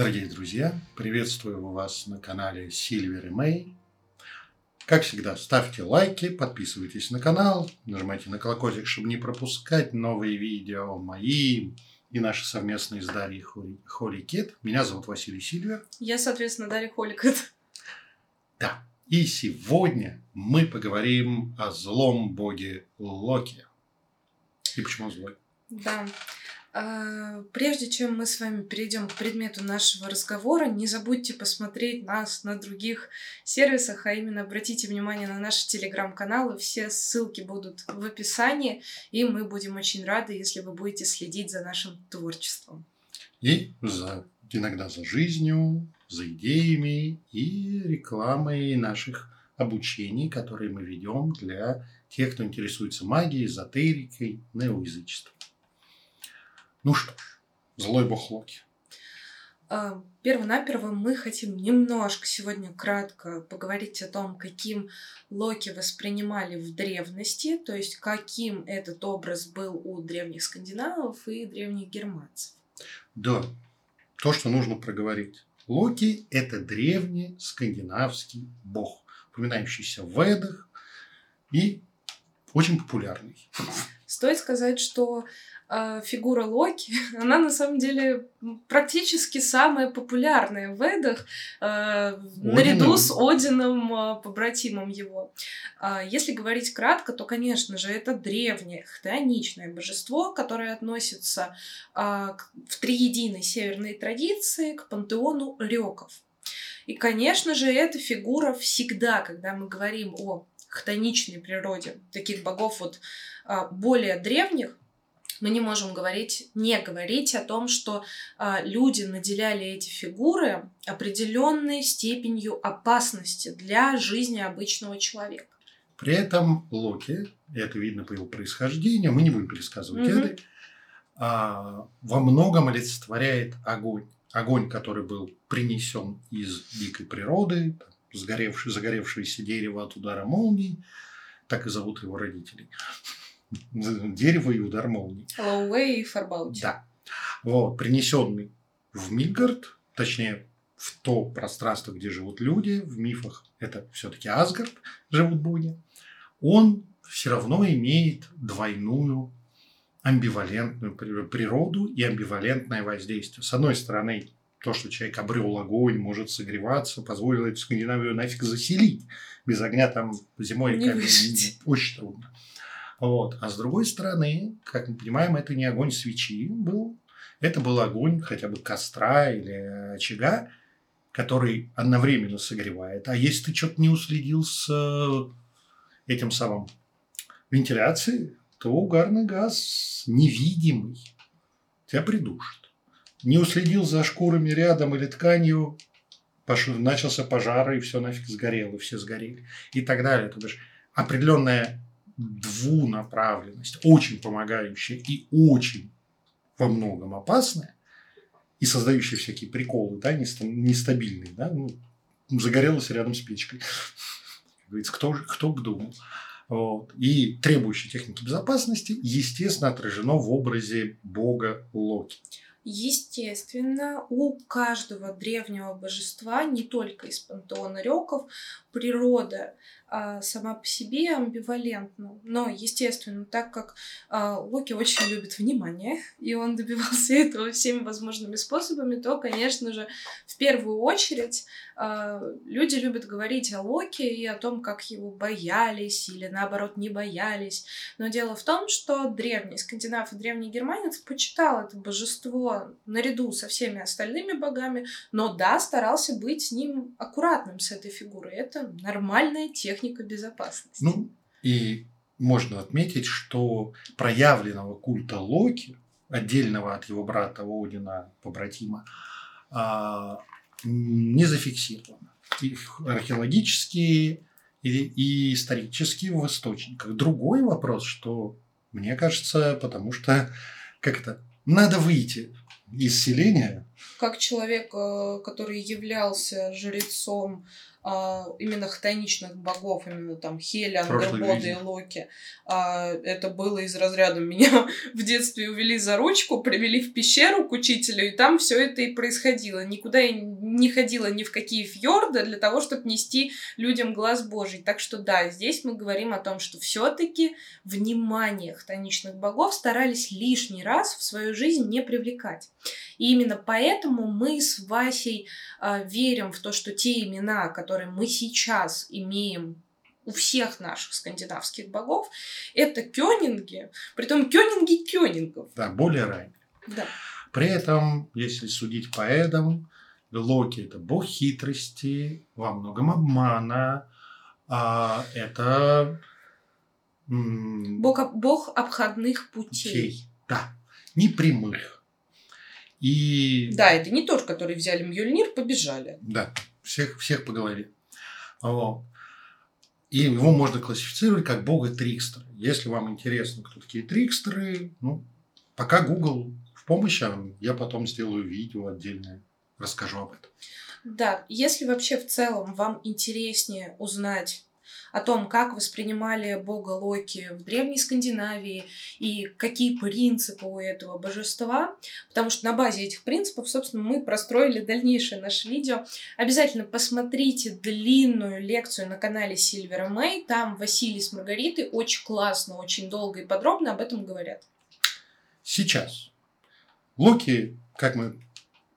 Дорогие друзья, приветствую вас на канале Сильвер и Мэй. Как всегда, ставьте лайки, подписывайтесь на канал, нажимайте на колокольчик, чтобы не пропускать новые видео мои и наши совместные с Дарьей Холли Кит. Меня зовут Василий Сильвер. Я, соответственно, Дарья Холикет. Да. И сегодня мы поговорим о злом боге Локи. И почему злой? Да. А, прежде чем мы с вами перейдем к предмету нашего разговора, не забудьте посмотреть нас на других сервисах, а именно обратите внимание на наши телеграм-каналы. Все ссылки будут в описании, и мы будем очень рады, если вы будете следить за нашим творчеством. И за, иногда за жизнью, за идеями и рекламой наших обучений, которые мы ведем для тех, кто интересуется магией, эзотерикой, неоязычеством. Ну что ж, злой бог Локи. А, Первонаперво мы хотим немножко сегодня кратко поговорить о том, каким Локи воспринимали в древности, то есть каким этот образ был у древних скандинавов и древних германцев. Да, то, что нужно проговорить. Локи – это древний скандинавский бог, упоминающийся в Ведах и очень популярный. Стоит сказать, что фигура Локи, она на самом деле практически самая популярная в Эдах, э, наряду с Одином, э, побратимом его. Э, если говорить кратко, то, конечно же, это древнее хтоничное божество, которое относится э, в триединой северной традиции к пантеону реков. И, конечно же, эта фигура всегда, когда мы говорим о хтоничной природе таких богов вот более древних, мы не можем говорить, не говорить о том, что а, люди наделяли эти фигуры определенной степенью опасности для жизни обычного человека. При этом Локи, это видно по его происхождению, мы не будем пересказывать mm это, а, во многом олицетворяет огонь. Огонь, который был принесен из дикой природы, сгоревший, загоревшееся дерево от удара молнии, так и зовут его родителей дерево и удар молнии. Лоуэй и Фарбаути. Да. Вот, принесенный в Мидгард, точнее, в то пространство, где живут люди, в мифах это все-таки Асгард, живут боги, он все равно имеет двойную амбивалентную природу и амбивалентное воздействие. С одной стороны, то, что человек обрел огонь, может согреваться, позволило эту Скандинавию нафиг заселить. Без огня там зимой Не очень трудно. Вот. А с другой стороны, как мы понимаем, это не огонь свечи был, это был огонь хотя бы костра или очага, который одновременно согревает. А если ты что-то не уследил с э, этим самым вентиляцией, то угарный газ невидимый тебя придушит. Не уследил за шкурами рядом или тканью, начался пожар, и все нафиг сгорело, все сгорели. И так далее. То бишь определенная двунаправленность, очень помогающая и очень во многом опасная, и создающая всякие приколы, да, нестабильные, да, ну, загорелась рядом с печкой. Говорится, кто, кто бы думал. Вот. И требующие техники безопасности, естественно, отражено в образе бога Локи. Естественно, у каждого древнего божества, не только из пантеона реков, природа а, сама по себе амбивалентна. Но, естественно, так как а, Локи очень любит внимание, и он добивался этого всеми возможными способами, то, конечно же, в первую очередь а, люди любят говорить о Локи и о том, как его боялись или, наоборот, не боялись. Но дело в том, что древний скандинав и древний германец почитал это божество наряду со всеми остальными богами, но да, старался быть с ним аккуратным, с этой фигурой. Это нормальная техника безопасности. Ну, и можно отметить, что проявленного культа Локи, отдельного от его брата Одина, побратима, а, не зафиксировано. Их археологические и исторические в источниках. Другой вопрос, что мне кажется, потому что как это надо выйти из селения. Как человек, э, который являлся жрецом а, именно хтоничных богов, именно там Хеля, Ангербода и Локи. А, это было из разряда меня в детстве увели за ручку, привели в пещеру к учителю, и там все это и происходило. Никуда я не ходила ни в какие фьорды для того, чтобы нести людям глаз Божий. Так что да, здесь мы говорим о том, что все-таки внимание хтоничных богов старались лишний раз в свою жизнь не привлекать. И именно поэтому мы с Васей э, верим в то, что те имена, которые мы сейчас имеем у всех наших скандинавских богов, это кёнинги, притом кёнинги кёнингов. Да, более ранние. Да. При этом, если судить по Эдам, Локи – это бог хитрости, во многом обмана, а это… Бог, бог обходных путей. путей. Да, непрямых. И... Да, это не тот, который взяли Мьёльнир, побежали. Да, всех, всех по голове. Вот. И его можно классифицировать как бога трикстера. Если вам интересно, кто такие трикстеры, ну, пока Google в помощи, а я потом сделаю видео отдельное, расскажу об этом. Да, если вообще в целом вам интереснее узнать о том, как воспринимали бога Локи в Древней Скандинавии и какие принципы у этого божества, потому что на базе этих принципов, собственно, мы простроили дальнейшее наше видео. Обязательно посмотрите длинную лекцию на канале Сильвера Мэй, там Василий с Маргаритой очень классно, очень долго и подробно об этом говорят. Сейчас. Локи, как мы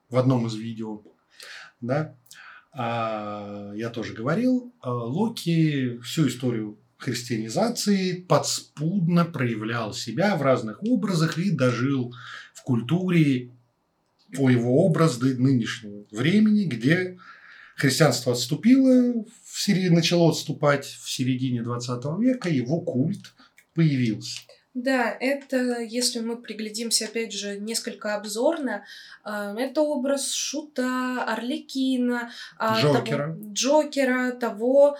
в одном из видео, да, я тоже говорил, а, Локи всю историю христианизации подспудно проявлял себя в разных образах и дожил в культуре по его образ до нынешнего времени, где христианство отступило, в середине, начало отступать в середине 20 века, его культ появился. Да, это, если мы приглядимся, опять же, несколько обзорно, э, это образ Шута, Орликина, а, Джокера, того, Джокера, того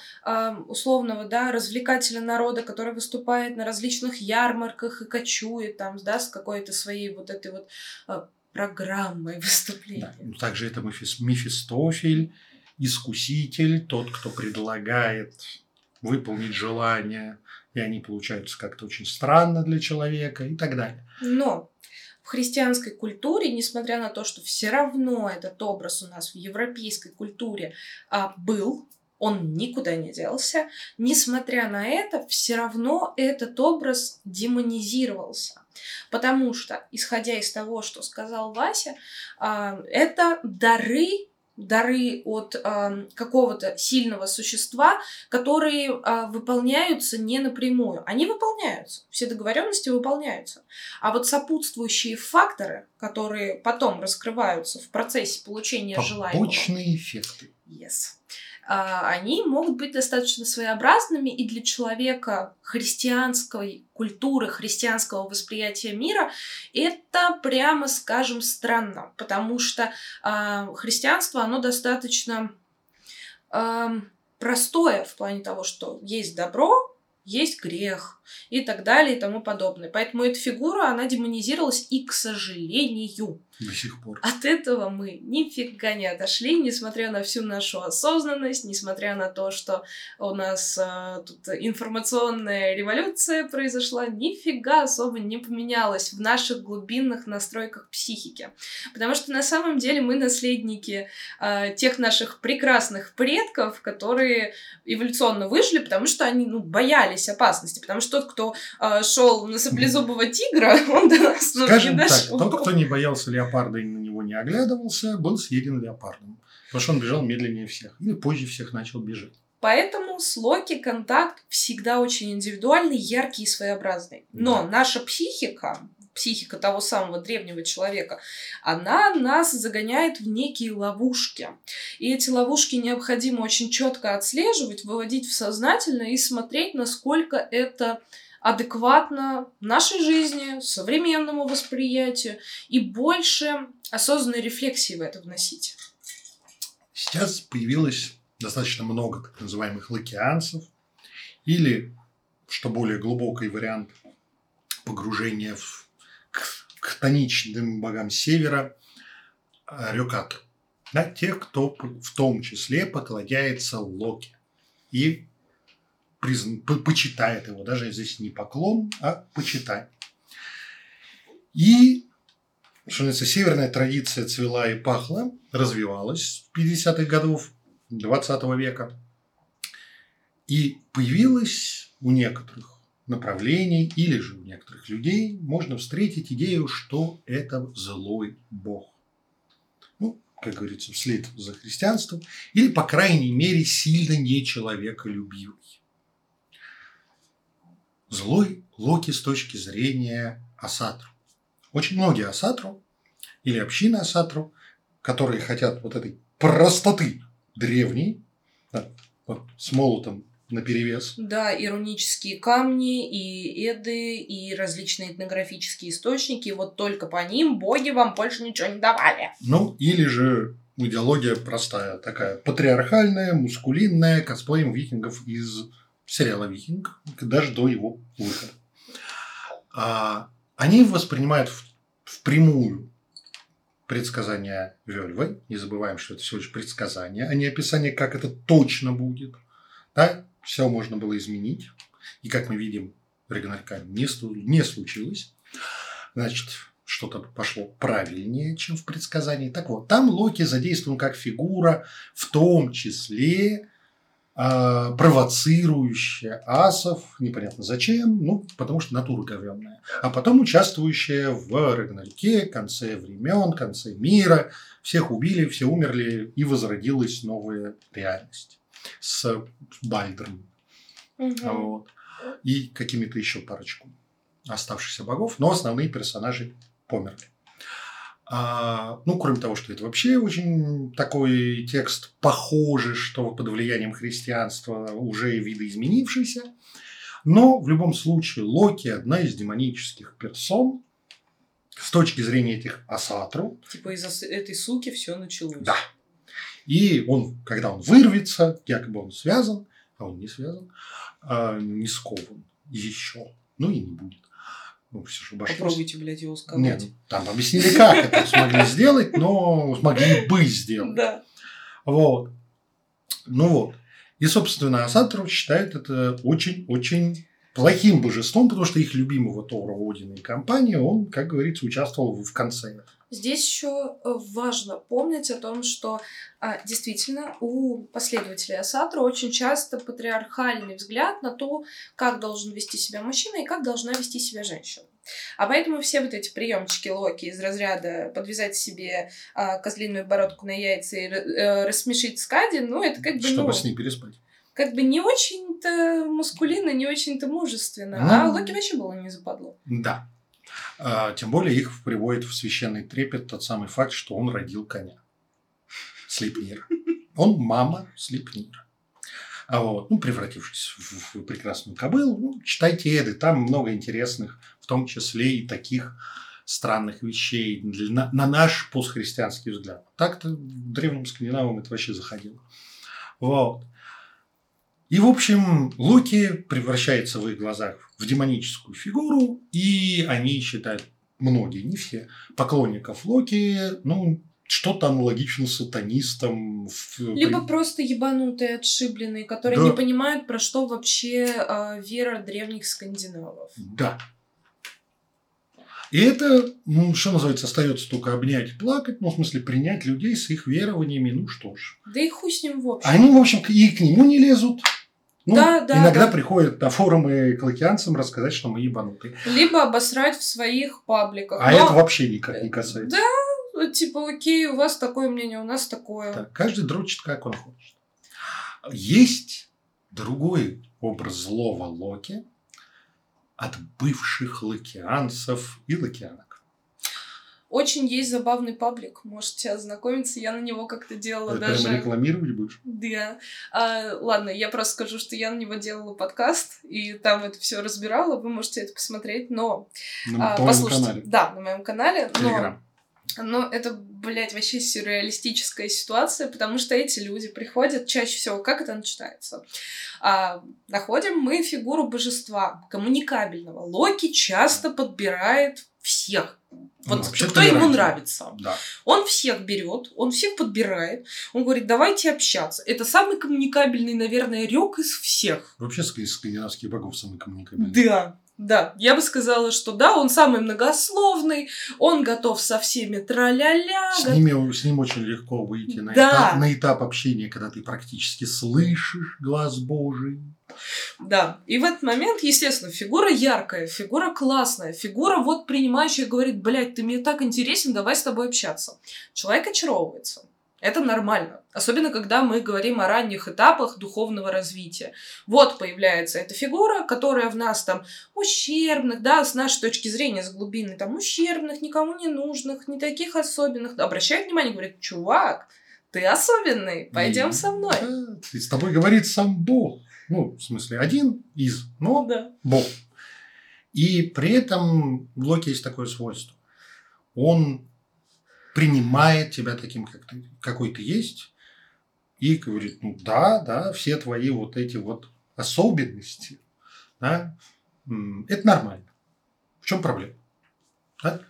условного, да, развлекателя народа, который выступает на различных ярмарках и кочует там, да, с какой-то своей вот этой вот э, программой выступления. Да. Ну, также это Мефистофель, искуситель, тот, кто предлагает выполнить желание и они получаются как-то очень странно для человека и так далее. Но в христианской культуре, несмотря на то, что все равно этот образ у нас в европейской культуре а, был, он никуда не делся, несмотря на это, все равно этот образ демонизировался. Потому что, исходя из того, что сказал Вася, а, это дары дары от э, какого-то сильного существа, которые э, выполняются не напрямую. Они выполняются, все договоренности выполняются. А вот сопутствующие факторы, которые потом раскрываются в процессе получения желаемого. Побочные эффекты. Yes. А, они могут быть достаточно своеобразными и для человека христианской культуры, христианского восприятия мира, это, прямо скажем, странно, потому что э, христианство, оно достаточно простое в плане того, что есть добро, есть грех и так далее и тому подобное. Поэтому эта фигура, она демонизировалась и, к сожалению, до сих пор. От этого мы нифига не отошли, несмотря на всю нашу осознанность, несмотря на то, что у нас а, тут информационная революция произошла, нифига особо не поменялось в наших глубинных настройках психики. Потому что на самом деле мы наследники а, тех наших прекрасных предков, которые эволюционно выжили, потому что они ну, боялись опасности. Потому что тот, кто а, шел на саблезубого тигра, он до нас Скажем не дошел. Так, тот, кто не боялся леопарда и на него не оглядывался, был съеден леопардом. Потому что он бежал медленнее всех. Или позже всех начал бежать. Поэтому с Локи контакт всегда очень индивидуальный, яркий и своеобразный. Но да. наша психика, психика того самого древнего человека, она нас загоняет в некие ловушки. И эти ловушки необходимо очень четко отслеживать, выводить в сознательное и смотреть, насколько это адекватно нашей жизни, современному восприятию и больше осознанной рефлексии в это вносить. Сейчас появилось достаточно много так называемых лакианцев или, что более глубокий вариант, погружения в, к, тоничным богам севера, э, рюкату. Да, те, кто в том числе поклоняется Локи и призн... почитает его. Даже здесь не поклон, а почитание. И, что называется, северная традиция цвела и пахла, развивалась в 50-х годов 20 века. И появилась у некоторых направлений или же у некоторых людей можно встретить идею, что это злой бог. Ну, как говорится, вслед за христианством, или, по крайней мере, сильно нечеловеколюбивый. Злой Локи с точки зрения Асатру. Очень многие Асатру или общины Асатру, которые хотят вот этой простоты древней, да, вот, с молотом на перевес. Да, иронические камни, и эды, и различные этнографические источники. Вот только по ним боги вам больше ничего не давали. Ну, или же идеология простая, такая патриархальная, мускулинная, косплеем викингов из сериала «Викинг», даже до его выхода. А, они воспринимают в, впрямую предсказания Вельвы. Не забываем, что это всего лишь предсказание, а не описание, как это точно будет. Да? Все можно было изменить. И, как мы видим, Рагнарка не, не случилось. Значит, что-то пошло правильнее, чем в предсказании. Так вот, там Локи задействован как фигура, в том числе а, провоцирующая асов, непонятно зачем, ну, потому что натура говенная, а потом участвующая в Рагнарьке, конце времен, конце мира, всех убили, все умерли, и возродилась новая реальность с Бальдром. Угу. Вот. И какими-то еще парочку оставшихся богов, но основные персонажи померли. А, ну, кроме того, что это вообще очень такой текст похожий, что под влиянием христианства уже видоизменившийся. Но в любом случае Локи одна из демонических персон с точки зрения этих Асатру. Типа из-за этой суки все началось. Да. И он, когда он вырвется, якобы он связан, а он не связан, а, не скован еще. Ну и не будет. Ну, все же обошлось. Попробуйте, блядь, его сказать. Нет, ну, там объяснили, как это смогли сделать, но смогли бы сделать. Да. Вот. Ну вот. И, собственно, Асатру считает это очень-очень плохим божеством, потому что их любимого Тора, Одина и компания, он, как говорится, участвовал в конце. Здесь еще э, важно помнить о том, что а, действительно у последователей Асатру очень часто патриархальный взгляд на то, как должен вести себя мужчина и как должна вести себя женщина. А поэтому все вот эти приемчики Локи из разряда подвязать себе а, козлиную бородку на яйца и э, рассмешить Скади, ну, это как бы... Чтобы ну, с ней переспать. Как бы не очень-то мускулинно, не очень-то мужественно. А, а Локи вообще было не западло. Да. А, тем более их приводит в священный трепет тот самый факт, что он родил коня. Слепнир. Он мама Слепнира. А вот, ну, превратившись в, в прекрасную кобылу, ну, читайте Эды, там много интересных, в том числе и таких странных вещей на, на наш постхристианский взгляд. Так-то древним скандинавам это вообще заходило. Вот. И, в общем, Локи превращается в их глазах в демоническую фигуру, и они считают, многие, не все, поклонников Локи, ну, что-то аналогично сатанистам. Либо просто ебанутые, отшибленные, которые да. не понимают, про что вообще э, вера древних скандинавов. Да. И это, ну, что называется, остается только обнять и плакать, ну, в смысле, принять людей с их верованиями, ну что ж. Да и хуй с ним в общем. Они, в общем, и к нему не лезут. Ну, да, да, иногда да. приходят на форумы к лакианцам рассказать, что мы ебанутые. Либо обосрать в своих пабликах. А Но... это вообще никак не касается. Да, типа, окей, у вас такое мнение, у нас такое. Так, каждый дрочит, как он хочет. Есть другой образ злого Локи от бывших лакианцев и лакианок. Очень есть забавный паблик, можете ознакомиться. Я на него как-то делала Ты даже... Прямо рекламировать будешь? Да. А, ладно, я просто скажу, что я на него делала подкаст, и там это все разбирала. Вы можете это посмотреть, но... На а, послушайте. канале? Да, на моем канале. Телеграм. Но это, блядь, вообще сюрреалистическая ситуация, потому что эти люди приходят чаще всего, как это начинается? А, находим мы фигуру божества, коммуникабельного. Локи часто подбирает всех. Вот ну, кто ему нравится. Да. Он всех берет, он всех подбирает, он говорит, давайте общаться. Это самый коммуникабельный, наверное, рек из всех. Вообще из скандинавских богов самый коммуникабельный. Да. Да, я бы сказала, что да, он самый многословный, он готов со всеми траля-ля. С, ними, с ним очень легко выйти на, да. этап, на этап общения, когда ты практически слышишь глаз Божий. Да, и в этот момент, естественно, фигура яркая, фигура классная, фигура вот принимающая говорит, блядь, ты мне так интересен, давай с тобой общаться. Человек очаровывается. Это нормально. Особенно, когда мы говорим о ранних этапах духовного развития. Вот появляется эта фигура, которая в нас там ущербных, да, с нашей точки зрения, с глубины, там ущербных, никому не нужных, не таких особенных. Обращает внимание, говорит, чувак, ты особенный, пойдем со мной. Да, с тобой говорит сам Бог. Ну, в смысле, один из, но да. Бог. И при этом в Локе есть такое свойство. Он принимает тебя таким, как ты, какой ты есть, и говорит, ну да, да, все твои вот эти вот особенности, да, это нормально. В чем проблема? Да?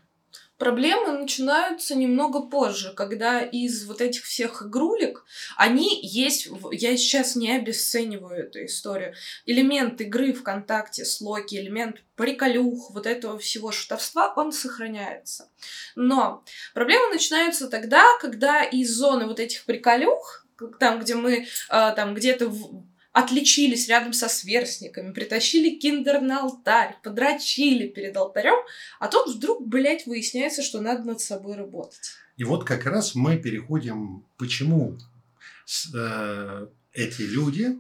Проблемы начинаются немного позже, когда из вот этих всех игрулек, они есть, я сейчас не обесцениваю эту историю, элемент игры ВКонтакте с Локи, элемент приколюх, вот этого всего шутовства, он сохраняется. Но проблемы начинаются тогда, когда из зоны вот этих приколюх, там, где мы э, там где-то отличились рядом со сверстниками, притащили киндер на алтарь, подрочили перед алтарем, а тут вдруг, блядь, выясняется, что надо над собой работать. И вот как раз мы переходим, почему э, эти люди,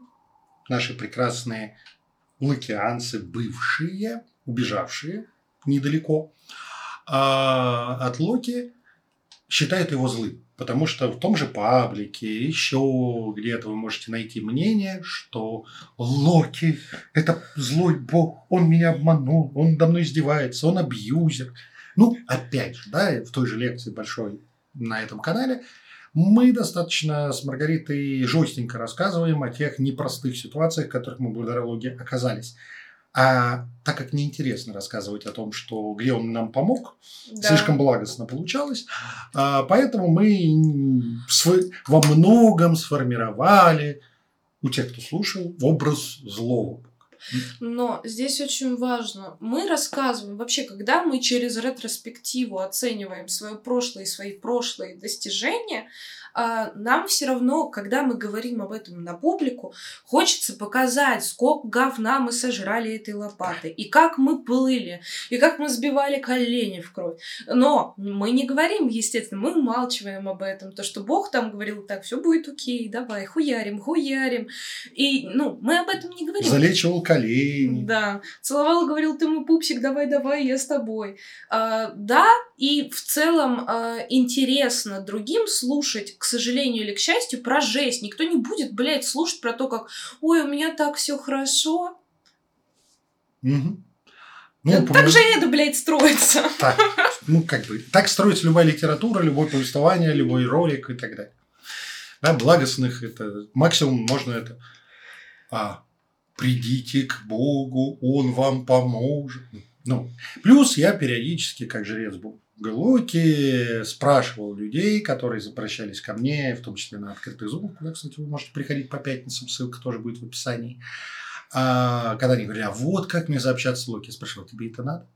наши прекрасные лакианцы, бывшие, убежавшие недалеко э, от Локи, считают его злым. Потому что в том же паблике, еще где-то вы можете найти мнение, что Локи – это злой бог, он меня обманул, он мной издевается, он абьюзер. Ну, опять же, да, в той же лекции большой на этом канале мы достаточно с Маргаритой жестенько рассказываем о тех непростых ситуациях, в которых мы благодаря Логи оказались. А так как неинтересно рассказывать о том, что где он нам помог, да. слишком благостно получалось, а, поэтому мы во многом сформировали у тех, кто слушал, образ злого. Но здесь очень важно, мы рассказываем, вообще, когда мы через ретроспективу оцениваем свое прошлое и свои прошлые достижения, нам все равно, когда мы говорим об этом на публику, хочется показать, сколько говна мы сожрали этой лопатой, и как мы плыли, и как мы сбивали колени в кровь. Но мы не говорим, естественно, мы умалчиваем об этом, то, что Бог там говорил, так, все будет окей, давай, хуярим, хуярим. И, ну, мы об этом не говорим. Залечивал колени. Да. Целовал, говорил, ты мой пупсик, давай, давай, я с тобой. А, да, и в целом а, интересно другим слушать, к сожалению или к счастью, про жесть. Никто не будет, блядь, слушать про то, как «Ой, у меня так все хорошо». Угу. Ну, так помню... же это, блядь, строится. Так, ну, как бы, так строится любая литература, любое повествование, любой ролик и так далее. Да, благостных это максимум можно это. А, придите к Богу, Он вам поможет. Ну, плюс я периодически, как жрец был Глоки спрашивал людей, которые запрещались ко мне, в том числе на открытый зум, куда, кстати, вы можете приходить по пятницам, ссылка тоже будет в описании. А, когда они говорили, а вот как мне заобщаться с Локи, я спрашивал, тебе это надо?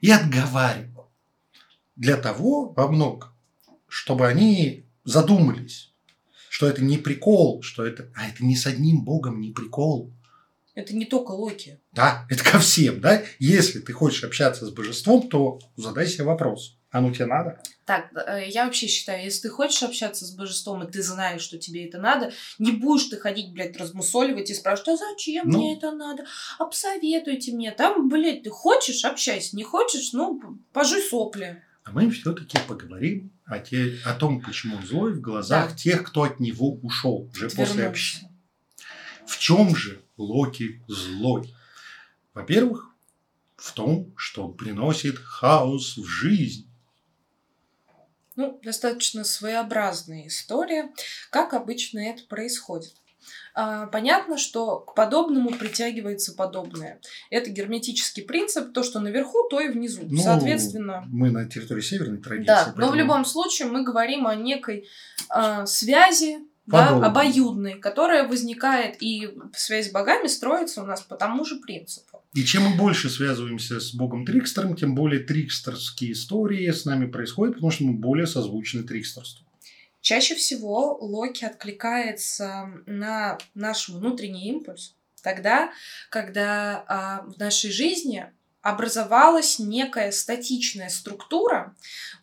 И отговаривал. Для того, во многом, чтобы они задумались, что это не прикол, что это, а это не с одним богом не прикол. Это не только Локи. Да, это ко всем, да? Если ты хочешь общаться с божеством, то задай себе вопрос. А ну тебе надо? Так, э, я вообще считаю, если ты хочешь общаться с божеством, и ты знаешь, что тебе это надо, не будешь ты ходить, блядь, размусоливать и спрашивать, а зачем ну... мне это надо? Посоветуйте мне. Там, блядь, ты хочешь, общайся. Не хочешь, ну, пожуй сопли. А мы все-таки поговорим о, те, о том, почему злой в глазах да. тех, кто от него ушел уже Отвернулся. после общения. В чем же Локи злой? Во-первых, в том, что он приносит хаос в жизнь. Ну, достаточно своеобразная история. Как обычно это происходит? а, понятно, что к подобному притягивается подобное. Это герметический принцип, то, что наверху, то и внизу. Ну, Соответственно... Мы на территории северной традиции. Да, поэтому... но в любом случае мы говорим о некой э, связи, да, обоюдной, которая возникает, и связь с богами строится у нас по тому же принципу. И чем мы больше связываемся с богом Трикстером, тем более трикстерские истории с нами происходят, потому что мы более созвучны трикстерству. Чаще всего Локи откликается на наш внутренний импульс тогда, когда а, в нашей жизни образовалась некая статичная структура.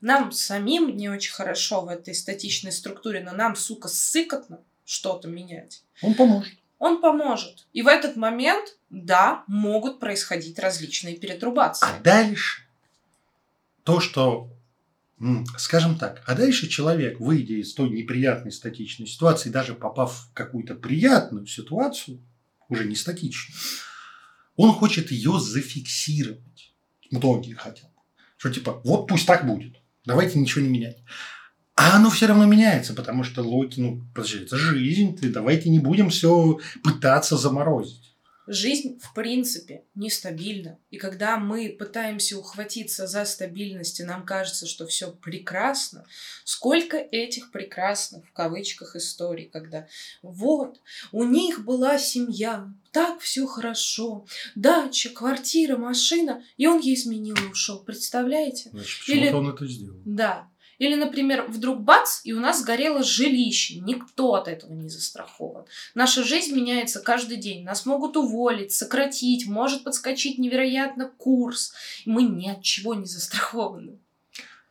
Нам самим не очень хорошо в этой статичной структуре, но нам, сука, сыкотно что-то менять. Он поможет. Он поможет. И в этот момент, да, могут происходить различные перетрубации. А дальше то, что, скажем так, а дальше человек, выйдя из той неприятной статичной ситуации, даже попав в какую-то приятную ситуацию, уже не статичную, он хочет ее зафиксировать. Многие хотят. Что типа, вот пусть так будет. Давайте ничего не менять. А оно все равно меняется, потому что Локи, ну, подожди, это жизнь, ты давайте не будем все пытаться заморозить. Жизнь, в принципе, нестабильна. И когда мы пытаемся ухватиться за стабильность, и нам кажется, что все прекрасно, сколько этих прекрасных, в кавычках, историй, когда вот, у них была семья, так все хорошо, дача, квартира, машина, и он ей изменил и ушел. Представляете? Значит, почему-то Или... он это сделал. Да. Или, например, вдруг бац, и у нас сгорело жилище. Никто от этого не застрахован. Наша жизнь меняется каждый день. Нас могут уволить, сократить, может подскочить невероятно курс. Мы ни от чего не застрахованы.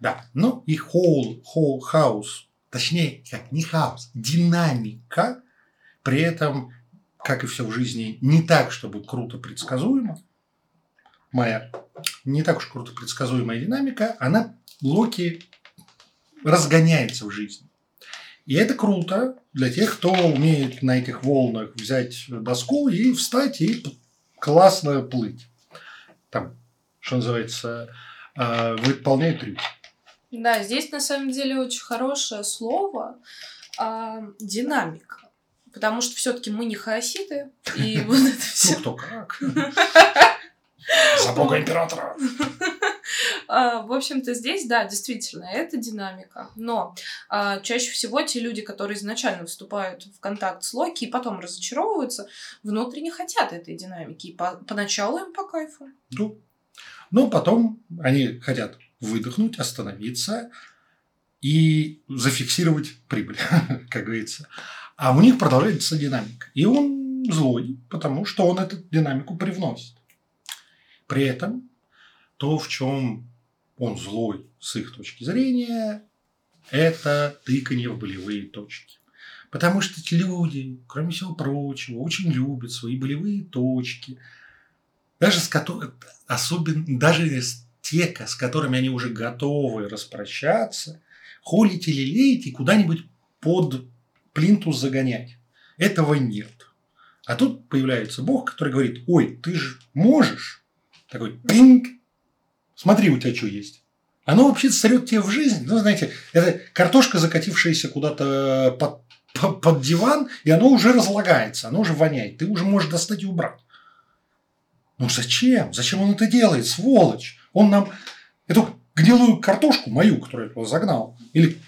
Да, ну и whole, whole house, точнее, как не хаос, динамика, при этом, как и все в жизни, не так, чтобы круто предсказуемо. Моя не так уж круто предсказуемая динамика, она Локи разгоняется в жизни. И это круто для тех, кто умеет на этих волнах взять доску и встать и классно плыть. Там, что называется, э, выполняет трюк. Да, здесь на самом деле очень хорошее слово э, динамика. Потому что все-таки мы не хаоситы. И вот это все. Ну, кто как. За бога императора. А, в общем-то, здесь, да, действительно, это динамика. Но а, чаще всего те люди, которые изначально вступают в контакт с Локи и потом разочаровываются, внутренне хотят этой динамики. И по, поначалу им по кайфу. Ну, но потом они хотят выдохнуть, остановиться и зафиксировать прибыль, как говорится. А у них продолжается динамика. И он злой, потому что он эту динамику привносит. При этом то, в чем он злой с их точки зрения, это тыканье в болевые точки. Потому что эти люди, кроме всего прочего, очень любят свои болевые точки. Даже с которыми, особенно, даже с те, с которыми они уже готовы распрощаться, холить или леять и куда-нибудь под плинтус загонять. Этого нет. А тут появляется Бог, который говорит, ой, ты же можешь. Такой пинг, смотри, у тебя что есть. Оно вообще сорет тебе в жизнь. Ну, знаете, это картошка, закатившаяся куда-то под, под, под диван, и оно уже разлагается, оно уже воняет. Ты уже можешь достать и убрать. Ну зачем? Зачем он это делает, сволочь? Он нам эту гнилую картошку, мою, которую я загнал, или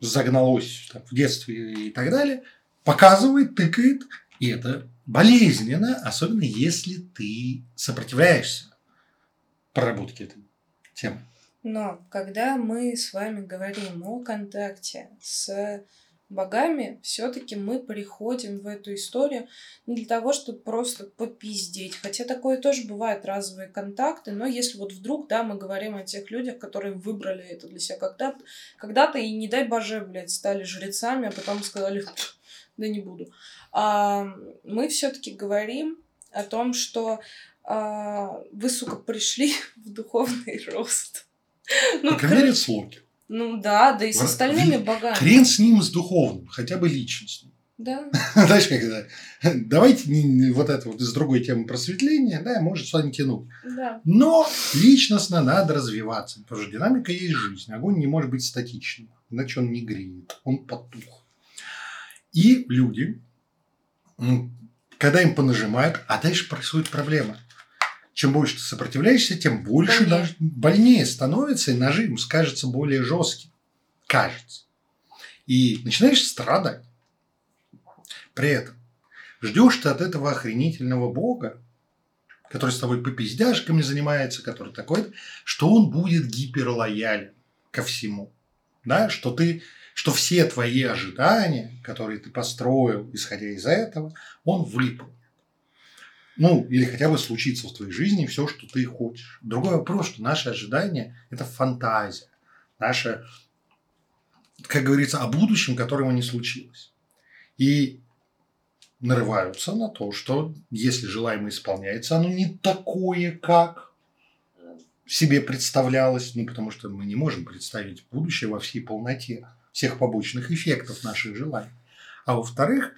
загналось там, в детстве и так далее, показывает, тыкает, и это болезненно, особенно если ты сопротивляешься проработке этой темы. Но когда мы с вами говорим о контакте с богами, все-таки мы приходим в эту историю не для того, чтобы просто попиздеть. Хотя такое тоже бывает, разовые контакты, но если вот вдруг, да, мы говорим о тех людях, которые выбрали это для себя когда-то, когда-то и не дай боже, блядь, стали жрецами, а потом сказали, да не буду. А, мы все-таки говорим о том, что а, вы, сука, пришли в духовный рост. Ну, По с Локи. Ну да, да и с остальными богами. Хрен с ним, с духовным, хотя бы личностным. Да. Знаешь, как это? Давайте не, не, вот это вот из другой темы просветления, да, может сюда не тянуть. Да. Но личностно надо развиваться, потому что динамика есть жизнь. Огонь не может быть статичным, иначе он не греет, он потух. И люди, когда им понажимают, а дальше происходит проблема. Чем больше ты сопротивляешься, тем больше больнее, наж... больнее становится, и нажим скажется более жестким. Кажется. И начинаешь страдать. При этом ждешь ты от этого охренительного бога, который с тобой попиздяшками занимается, который такой, что он будет гиперлоялен ко всему. Да? Что, ты, что все твои ожидания, которые ты построил, исходя из этого, он выполнит. Ну, или хотя бы случится в твоей жизни все, что ты хочешь. Другой вопрос, что наши ожидания – это фантазия. Наше, как говорится, о будущем, которого не случилось. И нарываются на то, что если желаемое исполняется, оно не такое, как себе представлялось, ну, потому что мы не можем представить будущее во всей полноте всех побочных эффектов наших желаний. А во-вторых,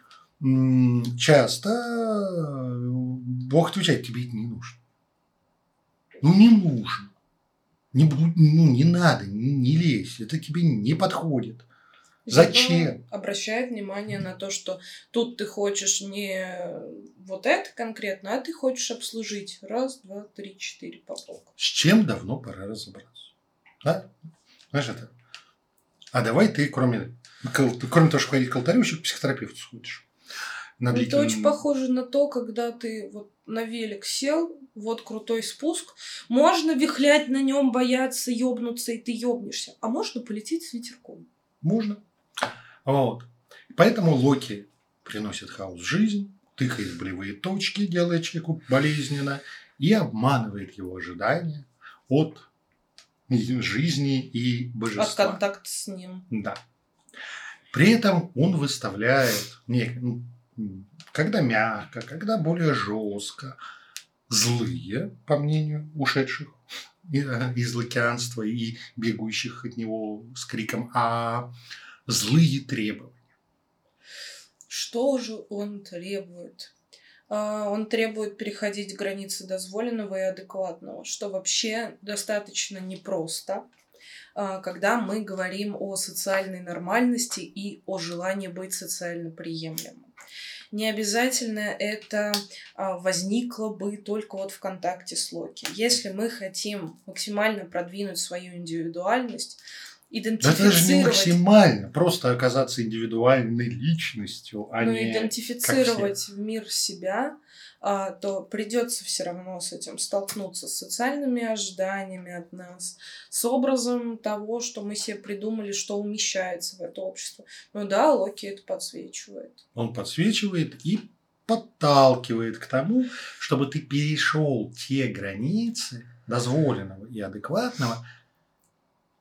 часто э, Бог отвечает, тебе это не нужно. Ну, не нужно. Не, ну, не надо, не, не лезь, это тебе не подходит. Зачем? Обращает внимание на то, что тут ты хочешь не вот это конкретно, а ты хочешь обслужить. Раз, два, три, четыре по полку. С чем давно пора разобраться. Да? Знаешь это? А давай ты, кроме, кроме того, что ходить к алтарю, еще к психотерапевту сходишь. На длительный... Это очень похоже на то, когда ты вот на велик сел, вот крутой спуск, можно вихлять на нем, бояться, ёбнуться, и ты ёбнешься. А можно полететь с ветерком. Можно. Вот. Поэтому Локи приносит хаос в жизнь, тыкает в болевые точки, делая человеку болезненно, и обманывает его ожидания от жизни и божества. От контакта с ним. Да. При этом он выставляет, не, когда мягко, когда более жестко, злые, по мнению ушедших из лакианства и бегущих от него с криком «А!», злые требования. Что же он требует? А, он требует переходить границы дозволенного и адекватного, что вообще достаточно непросто, а, когда мы говорим о социальной нормальности и о желании быть социально приемлемым. Не обязательно это а, возникло бы только вот в контакте с Локи. Если мы хотим максимально продвинуть свою индивидуальность, идентифицировать... Да это же не максимально, просто оказаться индивидуальной личностью, а ну, не идентифицировать в мир себя, то придется все равно с этим столкнуться, с социальными ожиданиями от нас, с образом того, что мы себе придумали, что умещается в это общество. Ну да, Локи это подсвечивает. Он подсвечивает и подталкивает к тому, чтобы ты перешел те границы дозволенного и адекватного,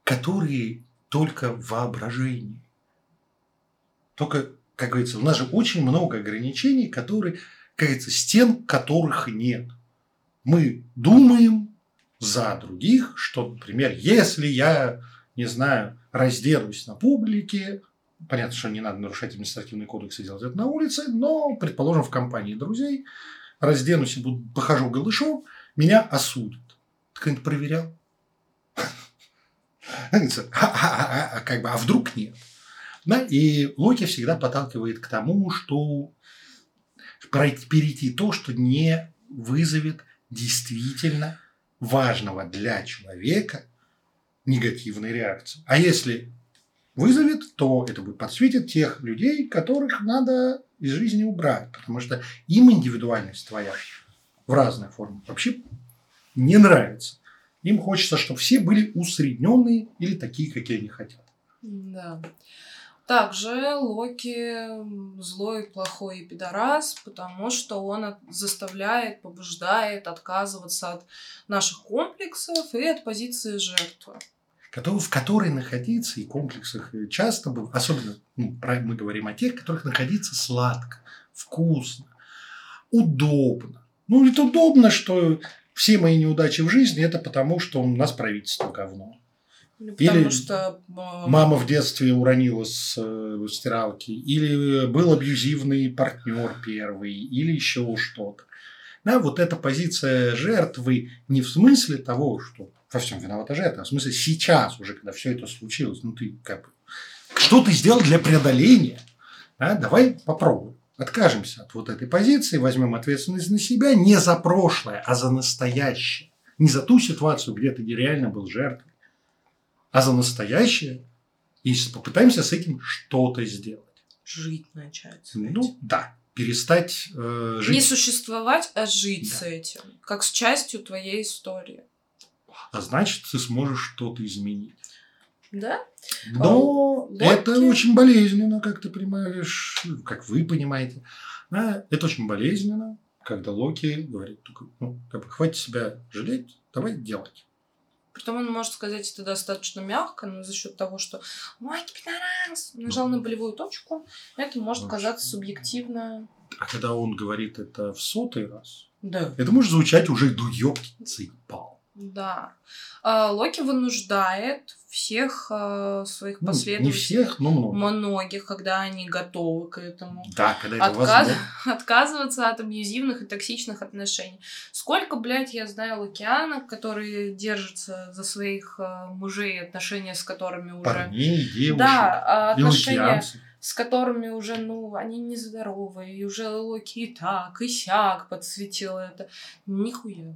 которые только в воображении. Только, как говорится, у нас же очень много ограничений, которые, как стен которых нет. Мы думаем за других, что, например, если я, не знаю, разденусь на публике, понятно, что не надо нарушать административный кодекс и делать это на улице, но, предположим, в компании друзей, разденусь и буду, похожу голышом, меня осудят. Ты кто-нибудь проверял? а, как бы, а вдруг нет? И Локи всегда подталкивает к тому, что перейти то, что не вызовет действительно важного для человека негативной реакции. А если вызовет, то это будет подсветит тех людей, которых надо из жизни убрать, потому что им индивидуальность твоя в разных формах вообще не нравится. Им хочется, чтобы все были усредненные или такие, какие они хотят. Да. Также Локи злой, плохой и пидорас, потому что он заставляет, побуждает отказываться от наших комплексов и от позиции жертвы. В которой находиться и комплексах часто был, особенно ну, мы говорим о тех, которых находиться сладко, вкусно, удобно. Ну, это удобно, что все мои неудачи в жизни это потому, что у нас правительство говно. Ну, потому или что мама в детстве уронила с э, стиралки, или был абьюзивный партнер первый, или еще что-то. Да, вот эта позиция жертвы не в смысле того, что во всем виновата жертва, а в смысле сейчас уже, когда все это случилось, ну ты как бы, что ты сделал для преодоления? Да, давай попробуем. откажемся от вот этой позиции, возьмем ответственность на себя не за прошлое, а за настоящее. Не за ту ситуацию, где ты реально был жертвой, а за настоящее. И попытаемся с этим что-то сделать. Жить начать. Ну, да. Перестать э, жить. Не существовать, а жить да. с этим. Как с частью твоей истории. А значит, ты сможешь что-то изменить. Да? Но а, это Локи... очень болезненно, как ты понимаешь, как вы понимаете. Да, это очень болезненно, когда Локи говорит, ну, как бы, хватит себя жалеть, давай делать. Притом он может сказать это достаточно мягко, но за счет того, что «Локи, пидорас!» нажал на болевую точку, это может казаться субъективно. А когда он говорит это в сотый раз, да. это может звучать уже до ёбки цыпал. Да. А, Локи вынуждает всех а, своих ну, последователей, не всех, но многих. многих, когда они готовы к этому, да, когда это отказ... возможно. отказываться от абьюзивных и токсичных отношений. Сколько, блядь, я знаю лукианок, которые держатся за своих а, мужей, отношения с которыми уже... Парней, девушек, да, отношения с которыми уже, ну, они нездоровые, и уже Локи и так, и сяк подсветил это. Нихуя.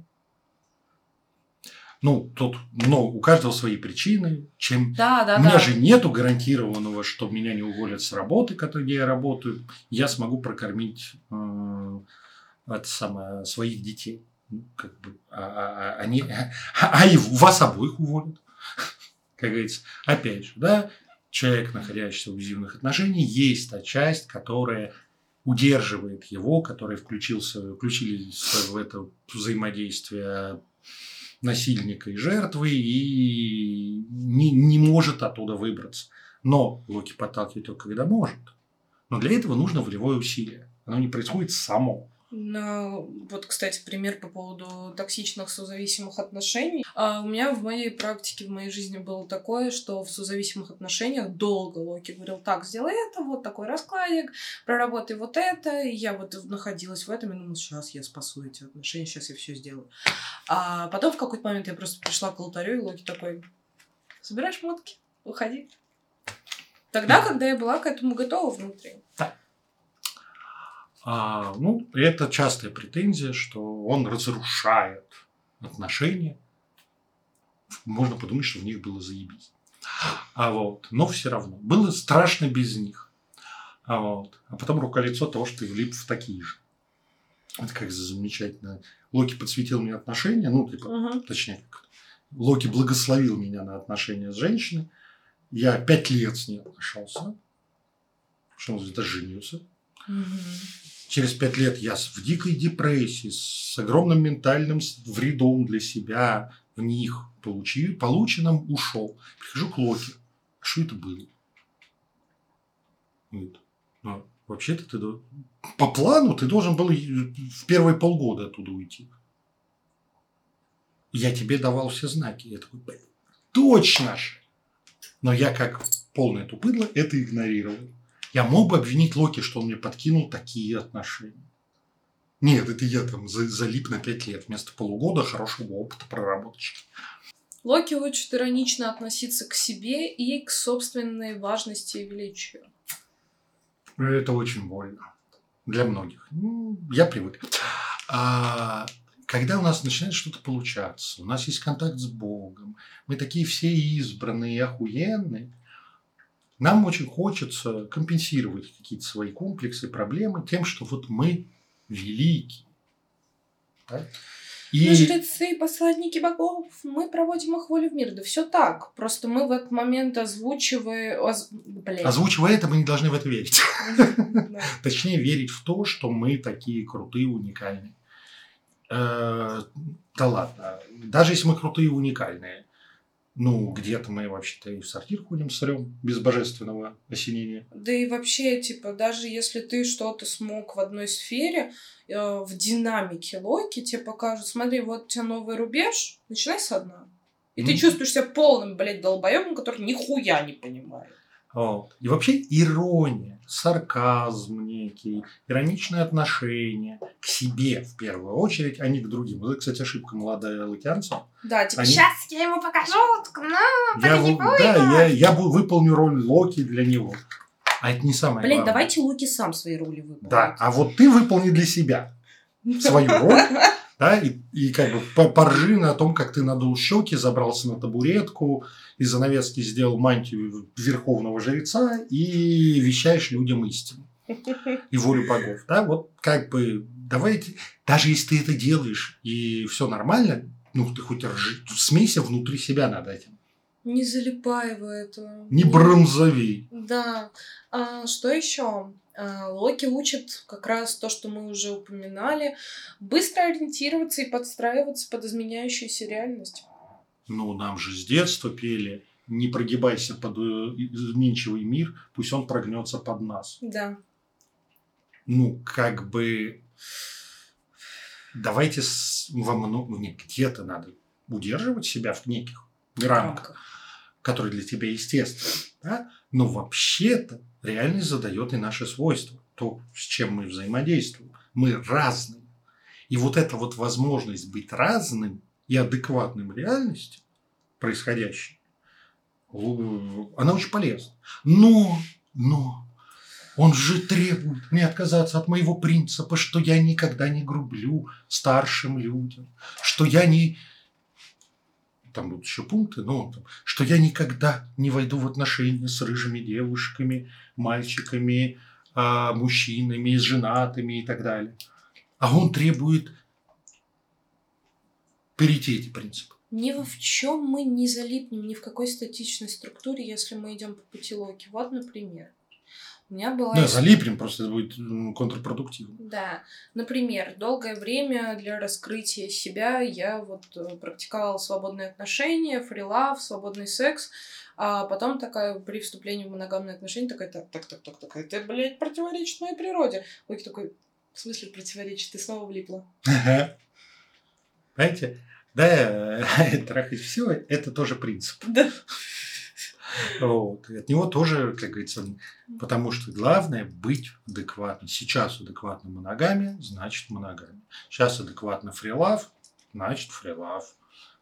Ну, тут, но у каждого свои причины. Чем да, да, у меня да. же нету гарантированного, что меня не уволят с работы, где я работаю. Я смогу прокормить э, это самое, своих детей. Ну, как бы, а, а, а, они, а, а и вас обоих уволят. Как говорится, опять же, да, человек, находящийся в абьюзивных отношениях, есть та часть, которая удерживает его, которая включился, включились в это взаимодействие насильника и жертвы и не, не может оттуда выбраться. Но Локи подталкивает только когда может. Но для этого нужно волевое усилие. Оно не происходит само. Ну, вот, кстати, пример по поводу токсичных созависимых отношений. А у меня в моей практике, в моей жизни было такое, что в созависимых отношениях долго Локи говорил, так, сделай это, вот такой раскладик, проработай вот это. И я вот находилась в этом и думала, сейчас я спасу эти отношения, сейчас я все сделаю. А потом в какой-то момент я просто пришла к алтарю, и Локи такой, собираешь мотки, уходи. Тогда, когда я была к этому готова внутри. Да. А, ну, это частая претензия, что он разрушает отношения. Можно подумать, что в них было заебись. А вот, но все равно. Было страшно без них. А вот. А потом руколицо того, что ты влип в такие же. Это как замечательно. Локи подсветил мне отношения, ну, типа, uh-huh. точнее, Локи благословил меня на отношения с женщиной. Я пять лет с ней отношался. Что он даже женился. Uh-huh. Через пять лет я в дикой депрессии, с огромным ментальным вредом для себя в них получи, полученным ушел. Прихожу к Локи. А что это было? Вот. Ну, вообще-то ты по плану ты должен был в первые полгода оттуда уйти. Я тебе давал все знаки. Я такой, точно же. Но я как полное тупыдло это игнорировал. Я мог бы обвинить Локи, что он мне подкинул такие отношения. Нет, это я там залип на пять лет вместо полугода хорошего опыта проработки. Локи учит иронично относиться к себе и к собственной важности и величию. Это очень больно. Для многих. Ну, я привык. А, когда у нас начинает что-то получаться, у нас есть контакт с Богом, мы такие все избранные и охуенные, нам очень хочется компенсировать какие-то свои комплексы, проблемы тем, что вот мы велики. Да? И... Мы жрецы, посланники богов, мы проводим их волю в мир. Да все так. Просто мы в этот момент озвучивая... Оз... Озвучивая это, мы не должны в это верить. Точнее, верить в то, что мы такие крутые, уникальные. Э, да ладно. Даже если мы крутые, уникальные, ну, где-то мы вообще-то и в сортир ходим срем без божественного осенения. Да и вообще, типа, даже если ты что-то смог в одной сфере, э, в динамике Локи тебе покажут, смотри, вот у тебя новый рубеж, начинай с одна. И mm. ты чувствуешь себя полным, блядь, долбоебом, который нихуя не понимает. Вот. И вообще ирония, сарказм некий, ироничное отношение к себе в первую очередь, а не к другим. Это, кстати, ошибка молодая латянца. Да, типа, Они... сейчас я ему покажу, ну, я, в... Да, я, я выполню роль Локи для него. А это не самое Блин, главное. давайте Луки сам свои роли выполнит. Да, а вот ты выполни для себя свою роль, да, и, и как бы по- поржи на том, как ты надул щеки, забрался на табуретку, из занавески сделал мантию верховного жреца и вещаешь людям истину и волю богов. Да, вот как бы давайте, даже если ты это делаешь и все нормально, ну ты хоть ржи, смейся внутри себя над этим. Не залипай в это. Не бронзовей. Да. А, что еще? А, Локи учит как раз то, что мы уже упоминали, быстро ориентироваться и подстраиваться под изменяющуюся реальность. Ну, нам же с детства пели «Не прогибайся под э, изменчивый мир, пусть он прогнется под нас». Да. Ну, как бы... Давайте с... во мно- ну, не, где-то надо удерживать себя в неких рамках, которые для тебя естественны. Да? Но вообще-то реальность задает и наши свойства. То, с чем мы взаимодействуем. Мы разные. И вот эта вот возможность быть разным и адекватным реальности происходящей, она очень полезна. Но, но, он же требует мне отказаться от моего принципа, что я никогда не грублю старшим людям, что я не... Там будут еще пункты, но там, что я никогда не войду в отношения с рыжими девушками, мальчиками, а, мужчинами, с женатыми и так далее. А он требует перейти эти принципы. Ни в чем мы не залипнем, ни в какой статичной структуре, если мы идем по пути Локи. Вот, например, у меня была... Да, залипнем, просто это будет контрпродуктивно. Да, например, долгое время для раскрытия себя я вот э, практиковала свободные отношения, фрилав, свободный секс, а потом такая при вступлении в моногамные отношения такая, так, так, так, так, так, это, блядь, противоречит моей природе. Локи такой, в смысле противоречит, ты снова влипла. Знаете, да, трахать все, это тоже принцип. Да. Вот. И от него тоже, как говорится, потому что главное быть адекватным. Сейчас адекватно моногамия, значит моногамия. Сейчас адекватно фрилав, значит фрилав.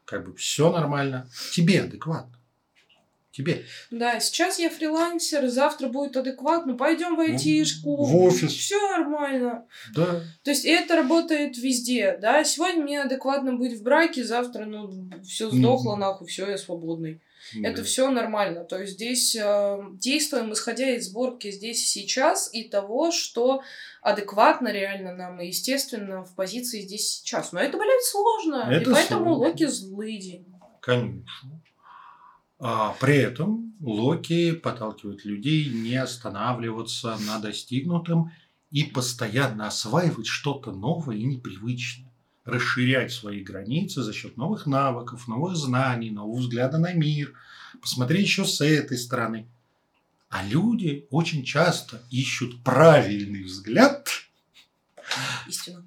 Как бы все нормально. Тебе адекватно. Тебе. Да, сейчас я фрилансер, завтра будет адекватно, пойдем в айтишку. в офис. Все нормально. Да. То есть это работает везде, да. Сегодня мне адекватно быть в браке, завтра, ну, все сдохло, Мгм. нахуй, все, я свободный. Это Да. все нормально. То есть здесь э, действуем, исходя из сборки здесь и сейчас и того, что адекватно реально нам и естественно в позиции здесь и сейчас. Но это, блядь, сложно. Это и поэтому сложно. Локи злый день. Конечно. А при этом Локи подталкивает людей не останавливаться на достигнутом и постоянно осваивать что-то новое и непривычное. Расширять свои границы за счет новых навыков, новых знаний, нового взгляда на мир. Посмотреть еще с этой стороны. А люди очень часто ищут правильный взгляд Истина.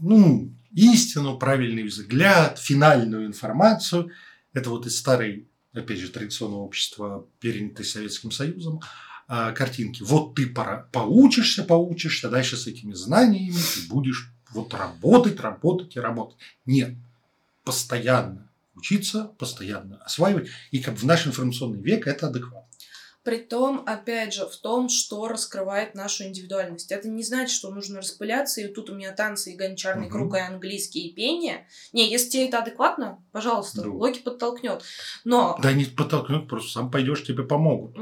ну, истину, правильный взгляд, финальную информацию. Это вот из старой, опять же, традиционного общества, перенятой Советским Союзом, а, картинки. Вот ты пора, поучишься, поучишься, дальше с этими знаниями ты будешь вот работать, работать и работать. Нет, постоянно учиться, постоянно осваивать. И как в наш информационный век это адекватно. Притом, опять же, в том, что раскрывает нашу индивидуальность. Это не значит, что нужно распыляться, и тут у меня танцы, и гончарный Мгм. круг, и английский, и пение. Не, если тебе это адекватно, пожалуйста, Да. Локи подтолкнет. Но... Да не подтолкнут, просто сам пойдешь, тебе помогут.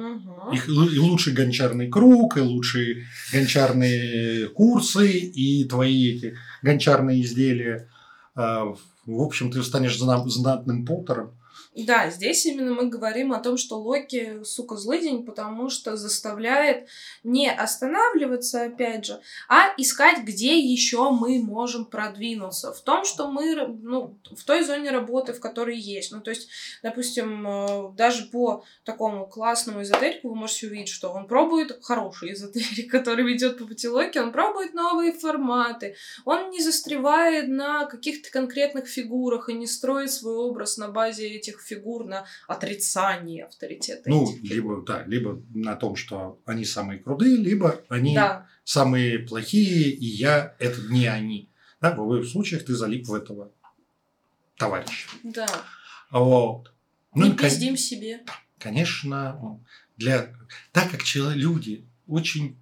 Их лу- и лучший гончарный круг, и лучшие гончарные курсы, и твои эти гончарные изделия. А, В общем, ты станешь зна- знатным поттером. Да, здесь именно мы говорим о том, что Локи, сука, злый день, потому что заставляет не останавливаться, опять же, а искать, где еще мы можем продвинуться. В том, что мы, ну, в той зоне работы, в которой есть. Ну, то есть, допустим, э, даже по такому классному эзотерику вы можете увидеть, что он пробует хороший эзотерик, который ведет по пути Локи, он пробует новые форматы, он не застревает на каких-то конкретных фигурах и не строит свой образ на базе этих фигур на отрицании авторитета. Ну, либо, да, либо на том, что они самые крутые, либо они Да, самые плохие, и я это не они. Да, в обоих случаях ты залип в этого товарища. да. Вот. Ну, не и, кон- пиздим себе. конечно, для... так как люди очень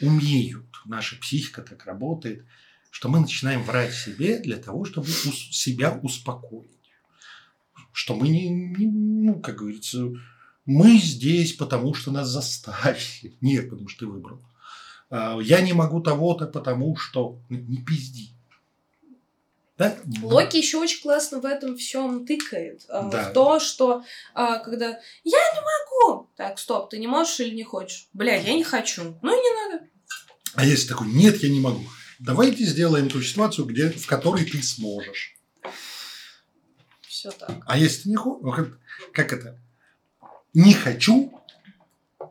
умеют, наша психика так работает, что мы начинаем врать себе для того, чтобы себя успокоить. Что мы не, не ну, как говорится, мы здесь, потому что нас заставили. Нет, потому что ты выбрал. А, я не могу того-то, потому что... Не пизди. Да? Локи еще очень классно в этом всем тыкает. А, да. В то, что а, когда я не могу. Так, стоп, ты не можешь или не хочешь? Бля, я не хочу. Ну и не надо. А если такой, нет, я не могу. Давайте сделаем ту ситуацию, где, в которой ты сможешь. Все так. А если ты не хочешь, как, это? Не хочу,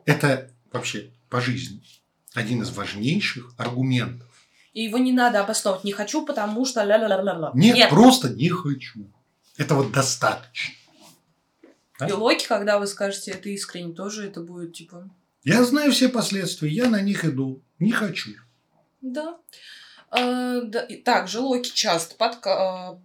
это вообще по жизни один из важнейших аргументов. И его не надо обосновывать. Не хочу, потому что ля-ля-ля-ля. Нет, Нет, просто не хочу. Этого достаточно. Да? И локи, когда вы скажете это искренне, тоже это будет типа... Я знаю все последствия, я на них иду. Не хочу. Да. А, да. Также Локи часто подка...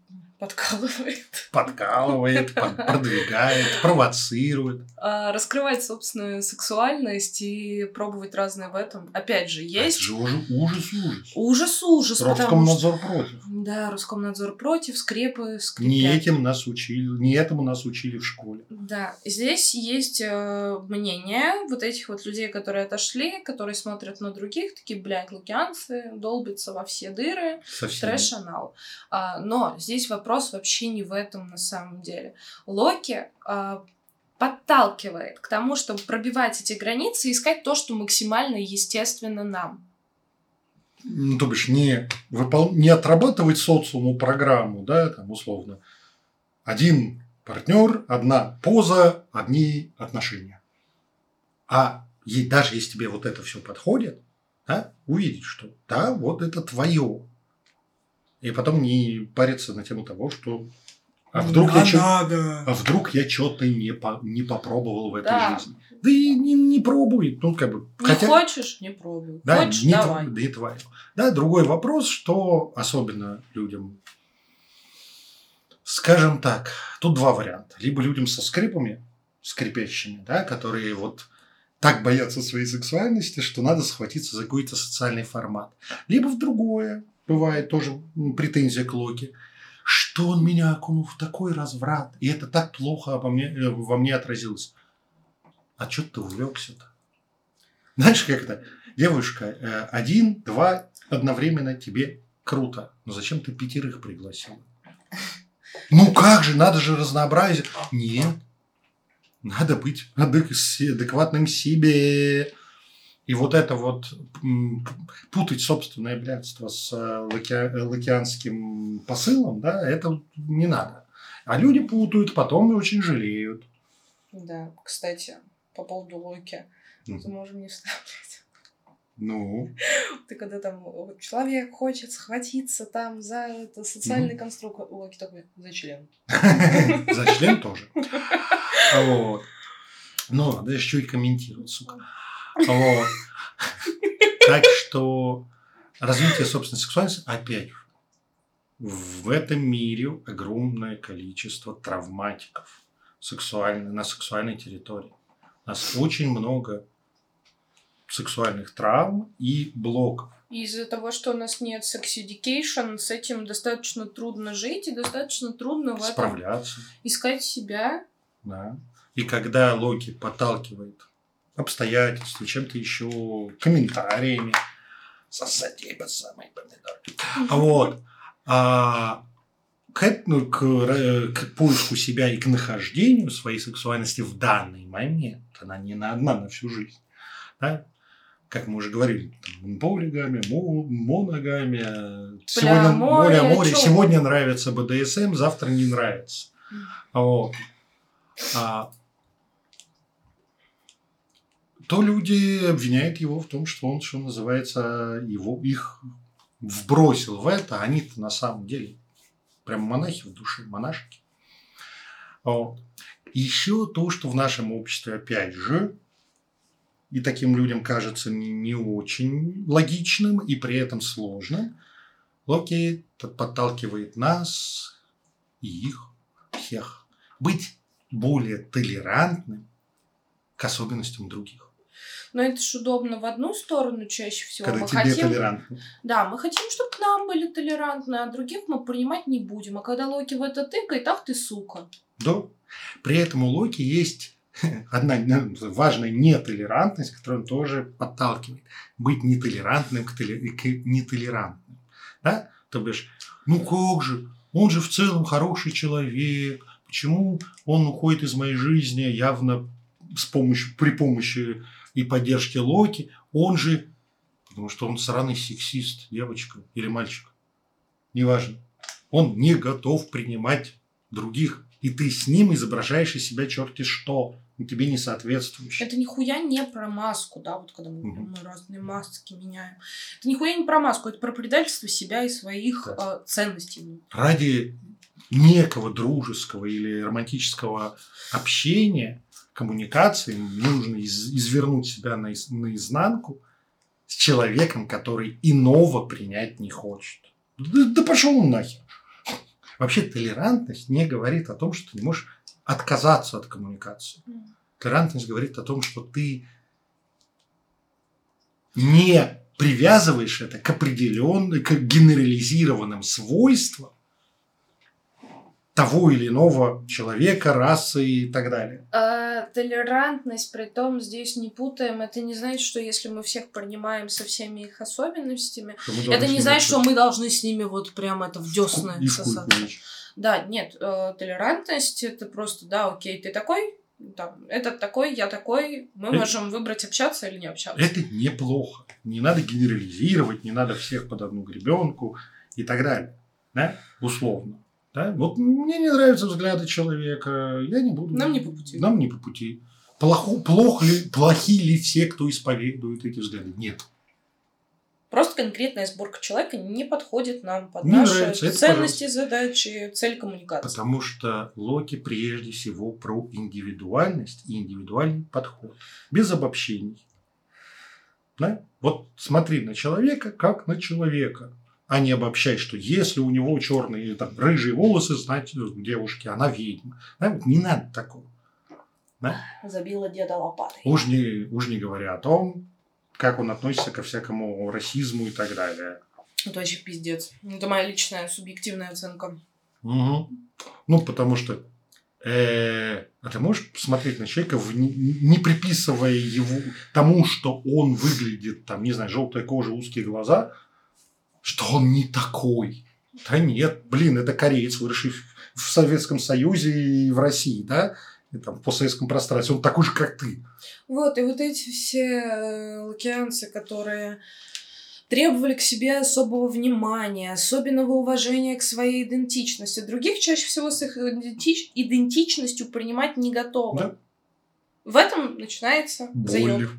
Подкалывает. Подкалывает, продвигает, провоцирует. А, раскрывать собственную сексуальность и пробовать разное в этом. Опять же, есть... Это же ужас, ужас, ужас. Ужас, ужас. Роскомнадзор что... против. Да, Роскомнадзор против, скрепы, скрипят. Не этим нас учили, не этому нас учили в школе. Да, здесь есть э, мнение вот этих вот людей, которые отошли, которые смотрят на других, такие, блядь, лукианцы, долбятся во все дыры, трэш-анал. А, но здесь вопрос вопрос вообще не в этом на самом деле. Локи а, подталкивает к тому, чтобы пробивать эти границы и искать то, что максимально естественно нам. Ну, то бишь, не, выпол... не отрабатывать социуму программу, да, там, условно. Один партнер, одна поза, одни отношения. А даже если тебе вот это все подходит, да, увидеть, что да, вот это твое, и потом не париться на тему того, что а вдруг, а я, надо. а вдруг я что-то не, по, не попробовал в этой да. жизни. Да и не, не пробуй. Ну, как бы, не хотя... хочешь, не пробуй. Да, хочешь, не давай. Да, и твое. Да, другой вопрос, что особенно людям, скажем так, тут два варианта. Либо людям со скрипами, скрипящими, да, которые вот так боятся своей сексуальности, что надо схватиться за какой-то социальный формат. Либо в другое, бывает тоже претензия к Локи, что он меня окунул в такой разврат, и это так плохо обо мне, э, во мне отразилось. А что ты увлекся-то? Знаешь, как это? Девушка, э, один, два, одновременно тебе круто. Но зачем ты пятерых пригласил? Ну как же, надо же разнообразие. Нет, надо быть адекватным себе. И вот это вот путать собственное блядство с э, лаки, лакианским посылом, да, это не надо. А люди путают, потом и очень жалеют. Да, кстати, по поводу Локи, mm. мы можем не вставлять. Ну? Ты когда там человек хочет схватиться там за это, социальный mm. конструкт, Локи такой, за член. За член тоже. Вот. Но надо еще и комментировать, сука. Вот. Так что развитие собственной сексуальности, опять же, в этом мире огромное количество травматиков сексуальной, на сексуальной территории. У нас очень много сексуальных травм и блоков. Из-за того, что у нас нет секс-education, с этим достаточно трудно жить и достаточно трудно в Справляться. этом искать себя. Да. И когда Локи подталкивает обстоятельствами, чем-то еще, комментариями. Сосать по самой помидорки. Вот. А, к, ну, к, к поиску себя и к нахождению своей сексуальности в данный момент. Она не на одна на всю жизнь. Да? Как мы уже говорили, там, полигами, моногами. Сегодня море, море. Сегодня нравится БДСМ, завтра не нравится. Вот. А, то люди обвиняют его в том, что он, что называется, его, их вбросил в это, а они-то на самом деле прям монахи в душе, монашки. Вот. Еще то, что в нашем обществе, опять же, и таким людям кажется не, не очень логичным и при этом сложным, Локи подталкивает нас и их всех быть более толерантным к особенностям других. Но это ж удобно в одну сторону чаще всего. Когда мы тебе хотим... толерантны. Да, мы хотим, чтобы к нам были толерантны, а других мы принимать не будем. А когда Локи в это тыкает, ах ты сука. Да. При этом у Локи есть одна важная нетолерантность, которую он тоже подталкивает. Быть нетолерантным к, толе- к нетолерантным. Да? То бишь, ну как же, он же в целом хороший человек. Почему он уходит из моей жизни явно с помощью, при помощи и поддержки Локи? Он же, потому что он сраный сексист, девочка или мальчик. Неважно. Он не готов принимать других. И ты с ним изображаешь из себя черти что, тебе не соответствующее. Это нихуя не про маску, да, вот когда мы, Мгм. мы разные маски меняем. Это нихуя не про маску, это про предательство себя и своих Да. э, ценностей. Ради некого дружеского или романтического общения, коммуникации, нужно из- извернуть себя наиз- наизнанку с человеком, который иного принять не хочет. Да, да пошел он нахер. Вообще толерантность не говорит о том, что ты не можешь отказаться от коммуникации. Толерантность говорит о том, что ты не привязываешь это к определенным, к генерализированным свойствам того или иного человека, расы и так далее. А, толерантность, при том здесь не путаем, это не значит, что если мы всех принимаем со всеми их особенностями, это не значит, что мы должны с ними вот прям это в десны. Да, нет, э, толерантность это просто, да, окей, ты такой, там, этот такой, я такой, мы Это- можем выбрать общаться или не общаться. Это неплохо. Не надо генерализировать, не надо всех под одну гребенку и так далее. Да? Условно. Да? Вот мне не нравятся взгляды человека, я не буду. Нам не по пути. Нам не по пути. Плохо, плох ли, плохи ли все, кто исповедует эти взгляды? Нет. Просто конкретная сборка человека не подходит нам под Не наши нравится, это ценности, задачи, цель коммуникации. Потому что Локи прежде всего про индивидуальность и индивидуальный подход. Без обобщений. Да? Вот смотри на человека, как на человека. А не обобщай, что если у него черные, там, рыжие волосы, значит, у девушки, она ведьма. Да? Вот Не надо такого. Забила деда лопатой. Уж не, уж не говоря о том, как он относится ко всякому расизму и так далее. Это вообще пиздец. Это моя личная субъективная оценка. Мгм. Ну, потому что э, а ты можешь посмотреть на человека, в- не, не приписывая его тому, что он выглядит, там, не знаю, желтая кожа, узкие глаза, что он не такой. Да нет, блин, это кореец, выросший в, Советском Союзе и в России, да, и там, в постсоветском пространстве, он такой же, как ты. Вот, и вот эти все э, лукианцы, которые требовали к себе особого внимания, особенного уважения к своей идентичности. Других чаще всего с их идентич- идентичностью принимать не готовы. Да. В этом начинается заёб.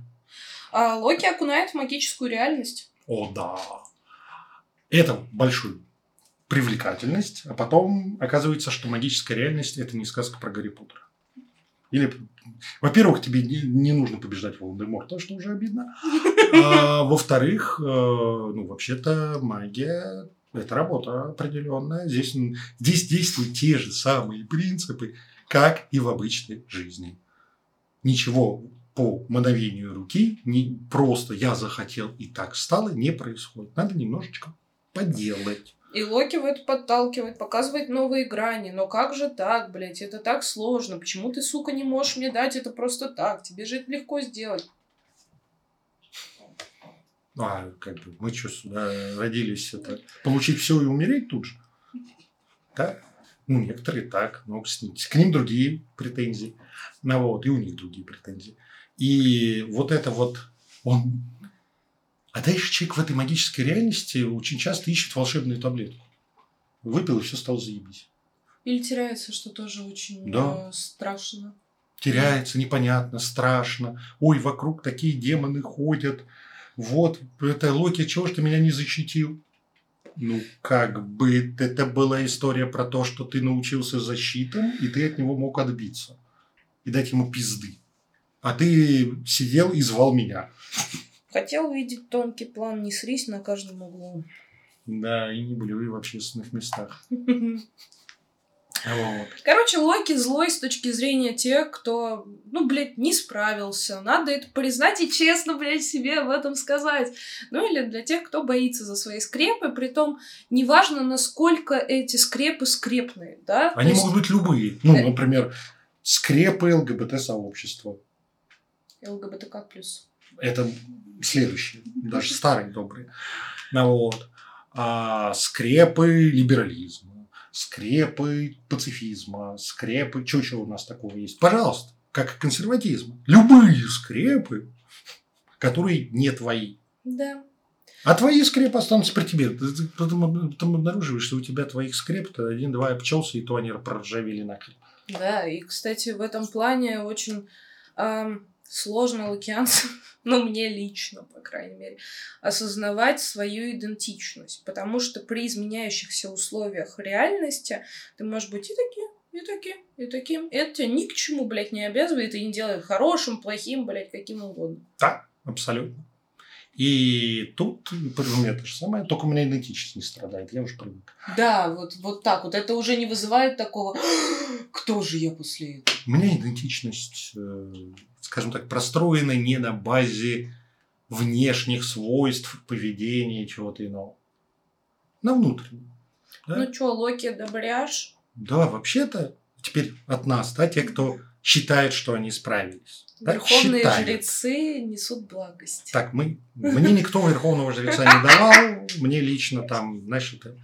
А Локи окунает в магическую реальность. О, да. Это большую привлекательность, а потом оказывается, что магическая реальность – это не сказка про Гарри Поттера. Или, во-первых, тебе не, не нужно побеждать Волан-де-Морта, что уже обидно. А, во-вторых, э, ну, вообще-то магия – это работа определенная. Здесь, здесь действуют те же самые принципы, как и в обычной жизни. Ничего по мановению руки, не просто я захотел и так стало, не происходит. Надо немножечко поделать. И Локи в это подталкивает, показывает новые грани. Но как же так, блядь, это так сложно. Почему ты, сука, не можешь мне дать это просто так? Тебе же это легко сделать. А, как бы, мы что, сюда родились, это получить все и умереть тут же? Да? Ну, некоторые так, но ним- к ним другие претензии. Ну, вот, и у них другие претензии. И вот это вот, он... А дальше человек в этой магической реальности очень часто ищет волшебную таблетку. Выпил, и все стало заебись. Или теряется, что тоже очень Да. э, страшно. теряется, непонятно, страшно. Ой, вокруг такие демоны ходят. Вот, это Локи, чего ж ты меня не защитил? Ну, как бы это была история про то, что ты научился защитам, и ты от него мог отбиться. И дать ему пизды. А ты сидел и звал меня. Хотел увидеть тонкий план, не срись на каждом углу. Да, и не блюй в общественных местах. Вот. Короче, Локи злой с точки зрения тех, кто, ну, блядь, не справился. Надо это признать и честно, блядь, себе об этом сказать. Ну, или для тех, кто боится за свои скрепы, притом неважно, насколько эти скрепы скрепные, да? Они То есть могут быть любые. Ну, например, скрепы ЛГБТ-сообщества. ЛГБТК+. Это следующие, даже старые добрые. Ну, вот. А, скрепы либерализма, скрепы пацифизма, скрепы... Чего еще у нас такого есть? Пожалуйста, как и консерватизма. Любые скрепы, которые не твои. Да. А твои скрепы останутся при тебе. Ты, потом, потом обнаруживаешь, что у тебя твоих скреп-то один-два обчелся, и то они проржавели нахрен. Да, и, кстати, в этом плане очень ам, сложно лукианцам, ну, мне лично, по крайней мере, осознавать свою идентичность. Потому что при изменяющихся условиях реальности ты можешь быть и таким, и таким, и таким. Это тебя ни к чему, блядь, не обязывает и не делает хорошим, плохим, блядь, каким угодно. Да, абсолютно. И тут у меня то же самое, только у меня идентичность не страдает, я уже привык. Да, вот, вот так вот. Это уже не вызывает такого «Кто же я после этого?» У меня идентичность, э, скажем так, простроена не на базе внешних свойств, поведения, чего-то иного. На внутреннем. Да? Ну чё, Локи, добряш? Да, вообще-то теперь от нас, да, те, кто считает, что они справились. Да, Верховные считают. жрецы несут благость. Так, мы, мне никто верховного жреца не давал, мне лично там, знаешь, это...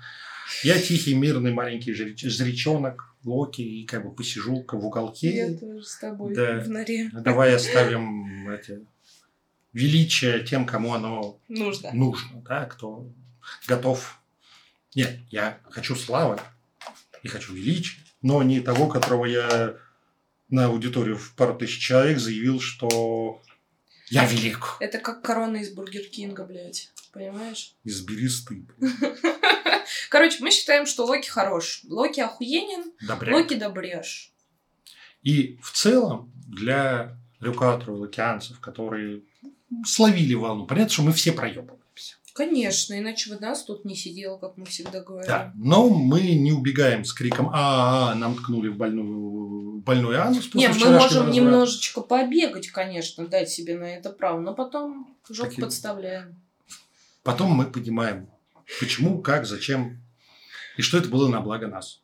Я тихий, мирный маленький жреч- жречонок, Локи, и как бы посижу в уголке. Я тоже с тобой Да. в норе. Давай оставим эти величие тем, кому оно Нужно. нужно, да, кто готов. Нет, я хочу славы и хочу величия, но не того, которого я на аудиторию в пару тысяч человек заявил, что я велик. Это как корона из Бургер Кинга, блядь. Понимаешь? Избери стыд. Короче, мы считаем, что Локи хорош. Локи охуенен, Добряк. Локи добряш. И в целом для рюкаторов и лакианцев, которые словили волну, понятно, что мы все проебываемся. Конечно, иначе бы нас тут не сидело, как мы всегда говорим. Да, но мы не убегаем с криком а, -а, -а нам ткнули в больную, больной анус. после Не, мы можем разврата». немножечко побегать, конечно, дать себе на это право, но потом жопу Такие- подставляем. Потом мы понимаем, почему, как, зачем и что это было на благо нас.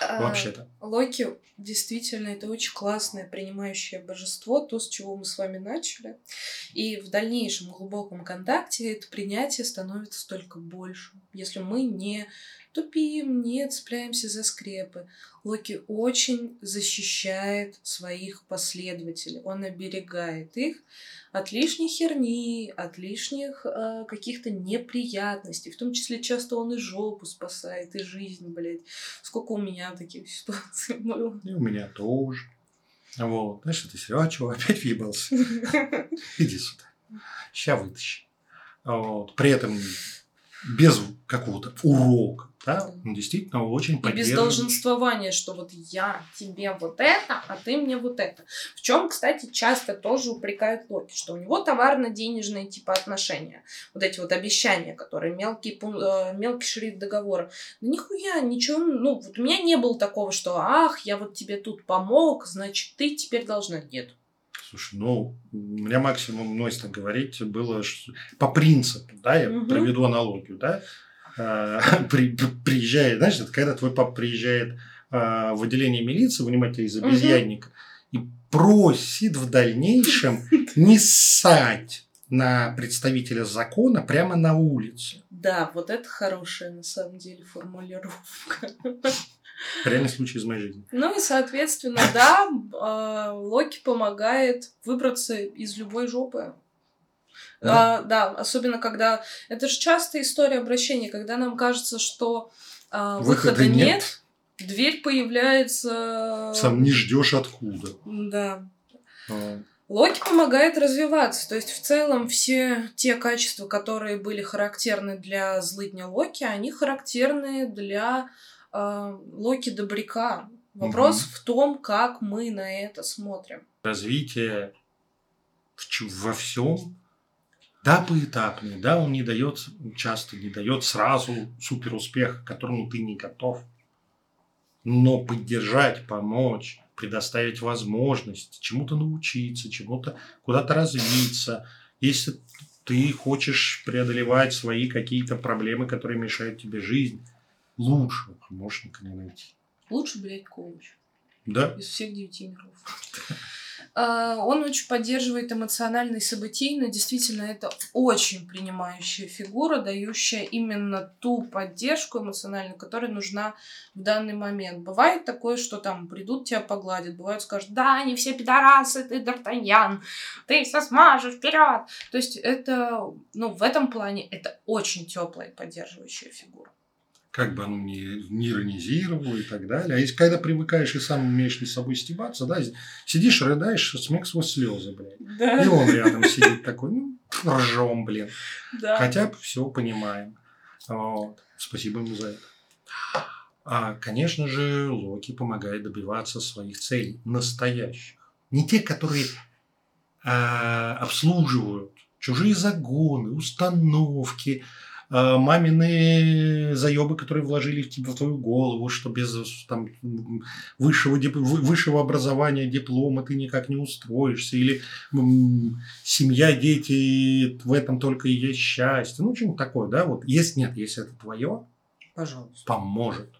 А, Вообще-то. Локи действительно это очень классное принимающее божество, то, с чего мы с вами начали. И в дальнейшем глубоком контакте это принятие становится только больше. Если мы не тупим, не цепляемся за скрепы. Локи очень защищает своих последователей. Он оберегает их от лишней херни, от лишних э, каких-то неприятностей. В том числе часто он и жопу спасает, и жизнь, блядь. Сколько у меня таких ситуаций было. И у меня тоже. Вот. Знаешь, ты а чего, опять въебался? Иди сюда. Ща вытащи. Вот. При этом без какого-то урока. Да? Он действительно очень И без долженствования, что вот я тебе вот это, а ты мне вот это. В чем, кстати, часто тоже упрекают Локи, что у него товарно-денежные типа отношения. Вот эти вот обещания, которые мелкий, э, мелкий шрифт договора. Да нихуя, ничего, ну, вот у меня не было такого, что ах, я вот тебе тут помог, значит, ты теперь должна. Нет. Слушай, ну, у меня максимум, ну, если говорить, было что- по принципу, да, я Мгм. проведу аналогию, да, приезжает, знаешь, это когда твой папа приезжает а, в отделение милиции вынимать тебя из обезьянника и просит в дальнейшем не ссать на представителя закона прямо на улице. Да, вот это хорошая на самом деле формулировка. Реальный случай из моей жизни. Ну и, соответственно, да, э, Локи помогает выбраться из любой жопы. Да. А, Да, особенно когда... Это же частая история обращения, когда нам кажется, что а, Выхода выхода нет, нет. дверь появляется... Сам не ждешь откуда. Да. А, Локи помогает развиваться. То есть, в целом, все те качества, которые были характерны для злыдня Локи, они характерны для э, Локи Добряка. Вопрос Мгм. в том, как мы на это смотрим. развитие в во всем, да, поэтапный, да, он не дает, часто не дает сразу супер успех, к которому ты не готов. Но поддержать, помочь, предоставить возможность чему-то научиться, чему-то куда-то развиться. Если ты хочешь преодолевать свои какие-то проблемы, которые мешают тебе жизнь, лучшего помощника не найти. Лучше, блядь, коуч. Да. Из всех девяти миров. А, он очень поддерживает эмоциональный событийно. Действительно, это очень принимающая фигура, дающая именно ту поддержку эмоциональную, которая нужна в данный момент. Бывает такое, что там придут, тебя погладят, бывает скажут, да, они все пидорасы, ты Д'Артаньян, ты все смажешь, вперед. То есть это, ну, в этом плане это очень теплая поддерживающая фигура как бы оно ни, не иронизировало и так далее. А если когда привыкаешь и сам умеешь с собой стебаться, да, сидишь, рыдаешь, смех сквозь слезы, блядь. Да. И он рядом сидит такой, ну, ржем, блин. Да. Хотя все понимаем. Вот. Спасибо ему за это. А, конечно же, Локи помогает добиваться своих целей, настоящих. Не те, которые а, обслуживают чужие загоны, установки, мамины заебы, которые вложили в тебя в твою голову, что без там, высшего, высшего образования, диплома ты никак не устроишься, или семья, дети, в этом только и есть счастье. Ну, что-нибудь такое, да? Вот если нет, если это твое, пожалуйста, поможет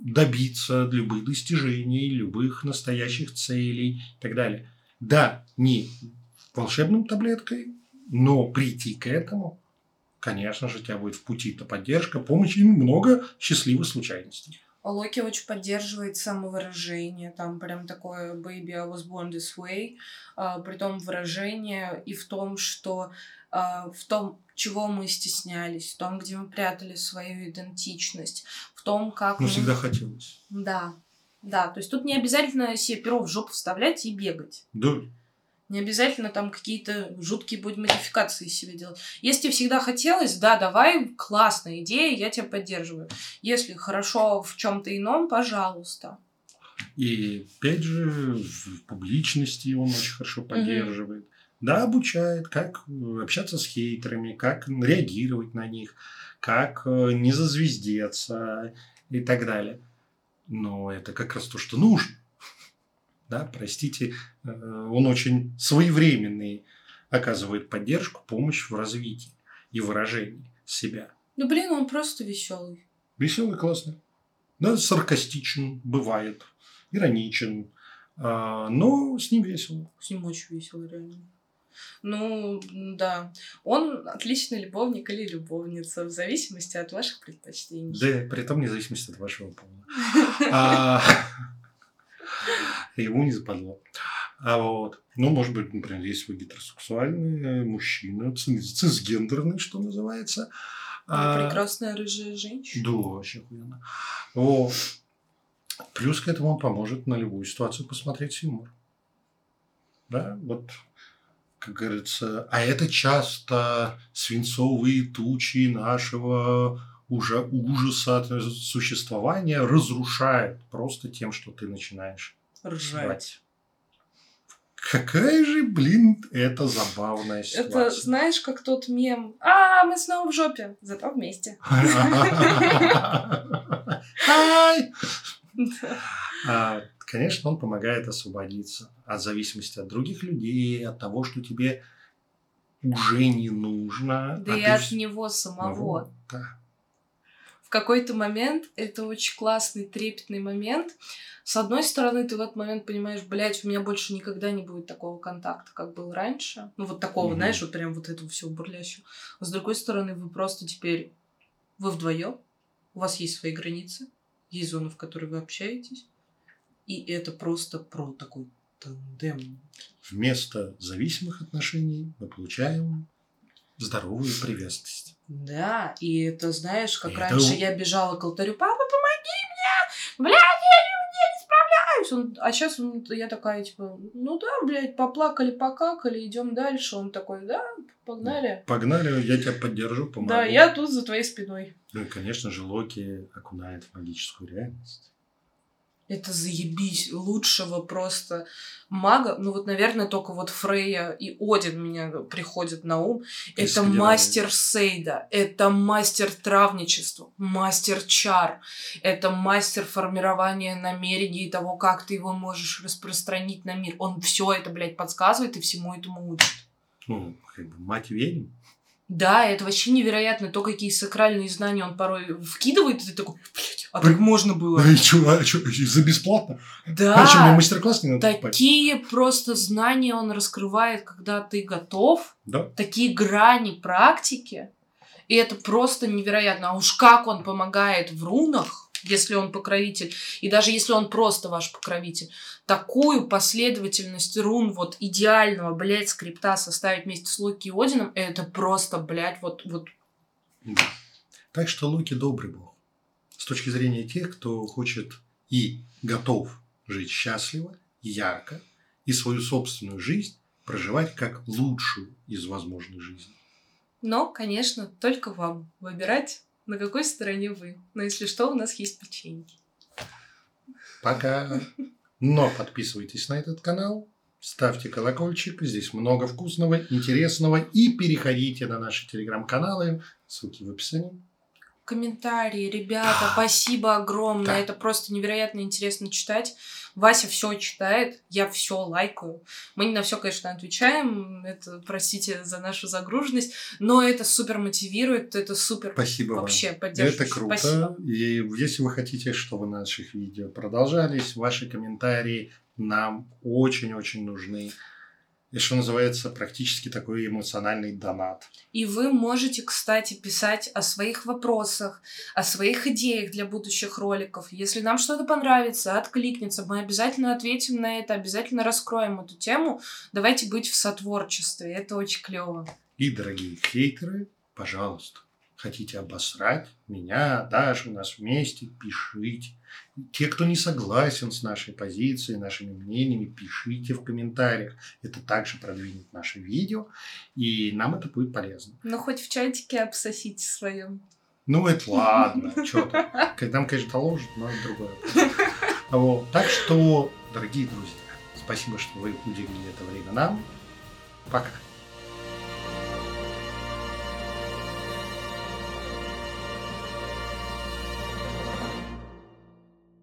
добиться любых достижений, любых настоящих целей и так далее. Да, не волшебным таблеткой, но прийти к этому конечно же, у тебя будет в пути-то поддержка, помощь и много счастливых случайностей. Локи очень поддерживает самовыражение, там прям такое «baby, I was born this way», а, при том выражение и в том, что а, в том, чего мы стеснялись, в том, где мы прятали свою идентичность, в том, как... Ну, мы... всегда хотелось. Да, да, то есть тут не обязательно себе перо в жопу вставлять и бегать. Да, не обязательно там какие-то жуткие будь модификации себе делать. Если тебе всегда хотелось, да, давай, классная идея, я тебя поддерживаю. Если хорошо в чем-то ином, пожалуйста. И опять же, в публичности он очень хорошо поддерживает. Угу. Да, обучает, как общаться с хейтерами, как реагировать на них, как э, не зазвездеться и так далее. Но это как раз то, что нужно да, простите, э, он очень своевременный, оказывает поддержку, помощь в развитии и выражении себя. Ну, блин, он просто веселый. Веселый, классный. Да, саркастичен, бывает, ироничен, а, но с ним весело. С ним очень весело, реально. Ну, да. Он отличный любовник или любовница, в зависимости от ваших предпочтений. Да, при этом вне зависимости от вашего пола. Ему не западло. А вот, ну, может быть, например, если вы гетеросексуальный мужчина, цисгендерный, что называется. Ну, а, прекрасная рыжая женщина. Да, вообще охуенно. Вот. Плюс к этому он поможет на любую ситуацию посмотреть юмор. Да, вот, как говорится, а это часто свинцовые тучи нашего уже ужаса существования разрушает просто тем, что ты начинаешь ржать. Какая же, блин, это забавная ситуация. Это, знаешь, как тот мем. А, мы снова в жопе, зато вместе. А, конечно, он помогает освободиться от зависимости от других людей, от того, что тебе уже не нужно. Да а и от него самого. В какой-то момент это очень классный, трепетный момент, с одной стороны, ты в этот момент понимаешь, блядь, у меня больше никогда не будет такого контакта, как был раньше. Ну, вот такого, mm-hmm. знаешь, вот прям вот этого всего бурлящего. А с другой стороны, вы просто теперь, вы вдвоем, у вас есть свои границы, есть зоны, в которой вы общаетесь, и это просто про такой тандем. Вместо зависимых отношений мы получаем здоровую привязанность. Да, и это, знаешь, как и раньше это... я бежала к алтарю, папа, помоги мне, блядь, справляюсь. Он, а сейчас он, я такая, типа, ну да, блядь, поплакали, покакали, идем дальше. Он такой, да, погнали. Погнали, я тебя поддержу, помогу. Да, я тут за твоей спиной. Ну и, конечно же, Локи окунает в магическую реальность. Это заебись. Лучшего просто мага. Ну вот, наверное, только вот Фрейя и Один меня приходят на ум. Это мастер Сейда. Это мастер травничества. Мастер чар. Это мастер формирования намерений и того, как ты его можешь распространить на мир. Он все это, блядь, подсказывает и всему этому учит. Ну, как бы мать ведьм. Да, это вообще невероятно, то, какие сакральные знания он порой вкидывает, и ты такой, блядь, а так можно было? А что, а что, за бесплатно? Да. А что, мне мастер-класс не надо Такие покупать? просто знания он раскрывает, когда ты готов. Да. Такие грани практики. И это просто невероятно. А уж как он помогает в рунах, если он покровитель, и даже если он просто ваш покровитель, такую последовательность рун вот идеального, блядь, скрипта составить вместе с Локи и Одином, это просто, блядь, вот... вот... Так что Локи добрый бог. С точки зрения тех, кто хочет и готов жить счастливо, ярко, и свою собственную жизнь проживать как лучшую из возможных жизней. Но, конечно, только вам выбирать на какой стороне вы. Но если что, у нас есть печеньки. Пока. Но подписывайтесь на этот канал, ставьте колокольчик, здесь много вкусного, интересного. И переходите на наши телеграм-каналы, ссылки в описании. Комментарии, ребята, спасибо огромное. Да. Это просто невероятно интересно читать. Вася все читает, я все лайкаю. Мы не на все, конечно, отвечаем. Это, простите за нашу загруженность, но это супер мотивирует, это супер Спасибо вообще вам. поддерживает. Это круто. Спасибо. И если вы хотите, чтобы наших видео продолжались, ваши комментарии нам очень-очень нужны и что называется, практически такой эмоциональный донат. И вы можете, кстати, писать о своих вопросах, о своих идеях для будущих роликов. Если нам что-то понравится, откликнется, мы обязательно ответим на это, обязательно раскроем эту тему. Давайте быть в сотворчестве, это очень клево. И, дорогие хейтеры, пожалуйста, хотите обосрать меня, Дашу, нас вместе, пишите. Те, кто не согласен с нашей позицией, нашими мнениями, пишите в комментариях. Это также продвинет наше видео, и нам это будет полезно. Ну, хоть в чатике обсосите своем. Ну, это ладно, что там. Нам, конечно, доложат, но это другое. Вот. Так что, дорогие друзья, спасибо, что вы уделили это время нам. Пока.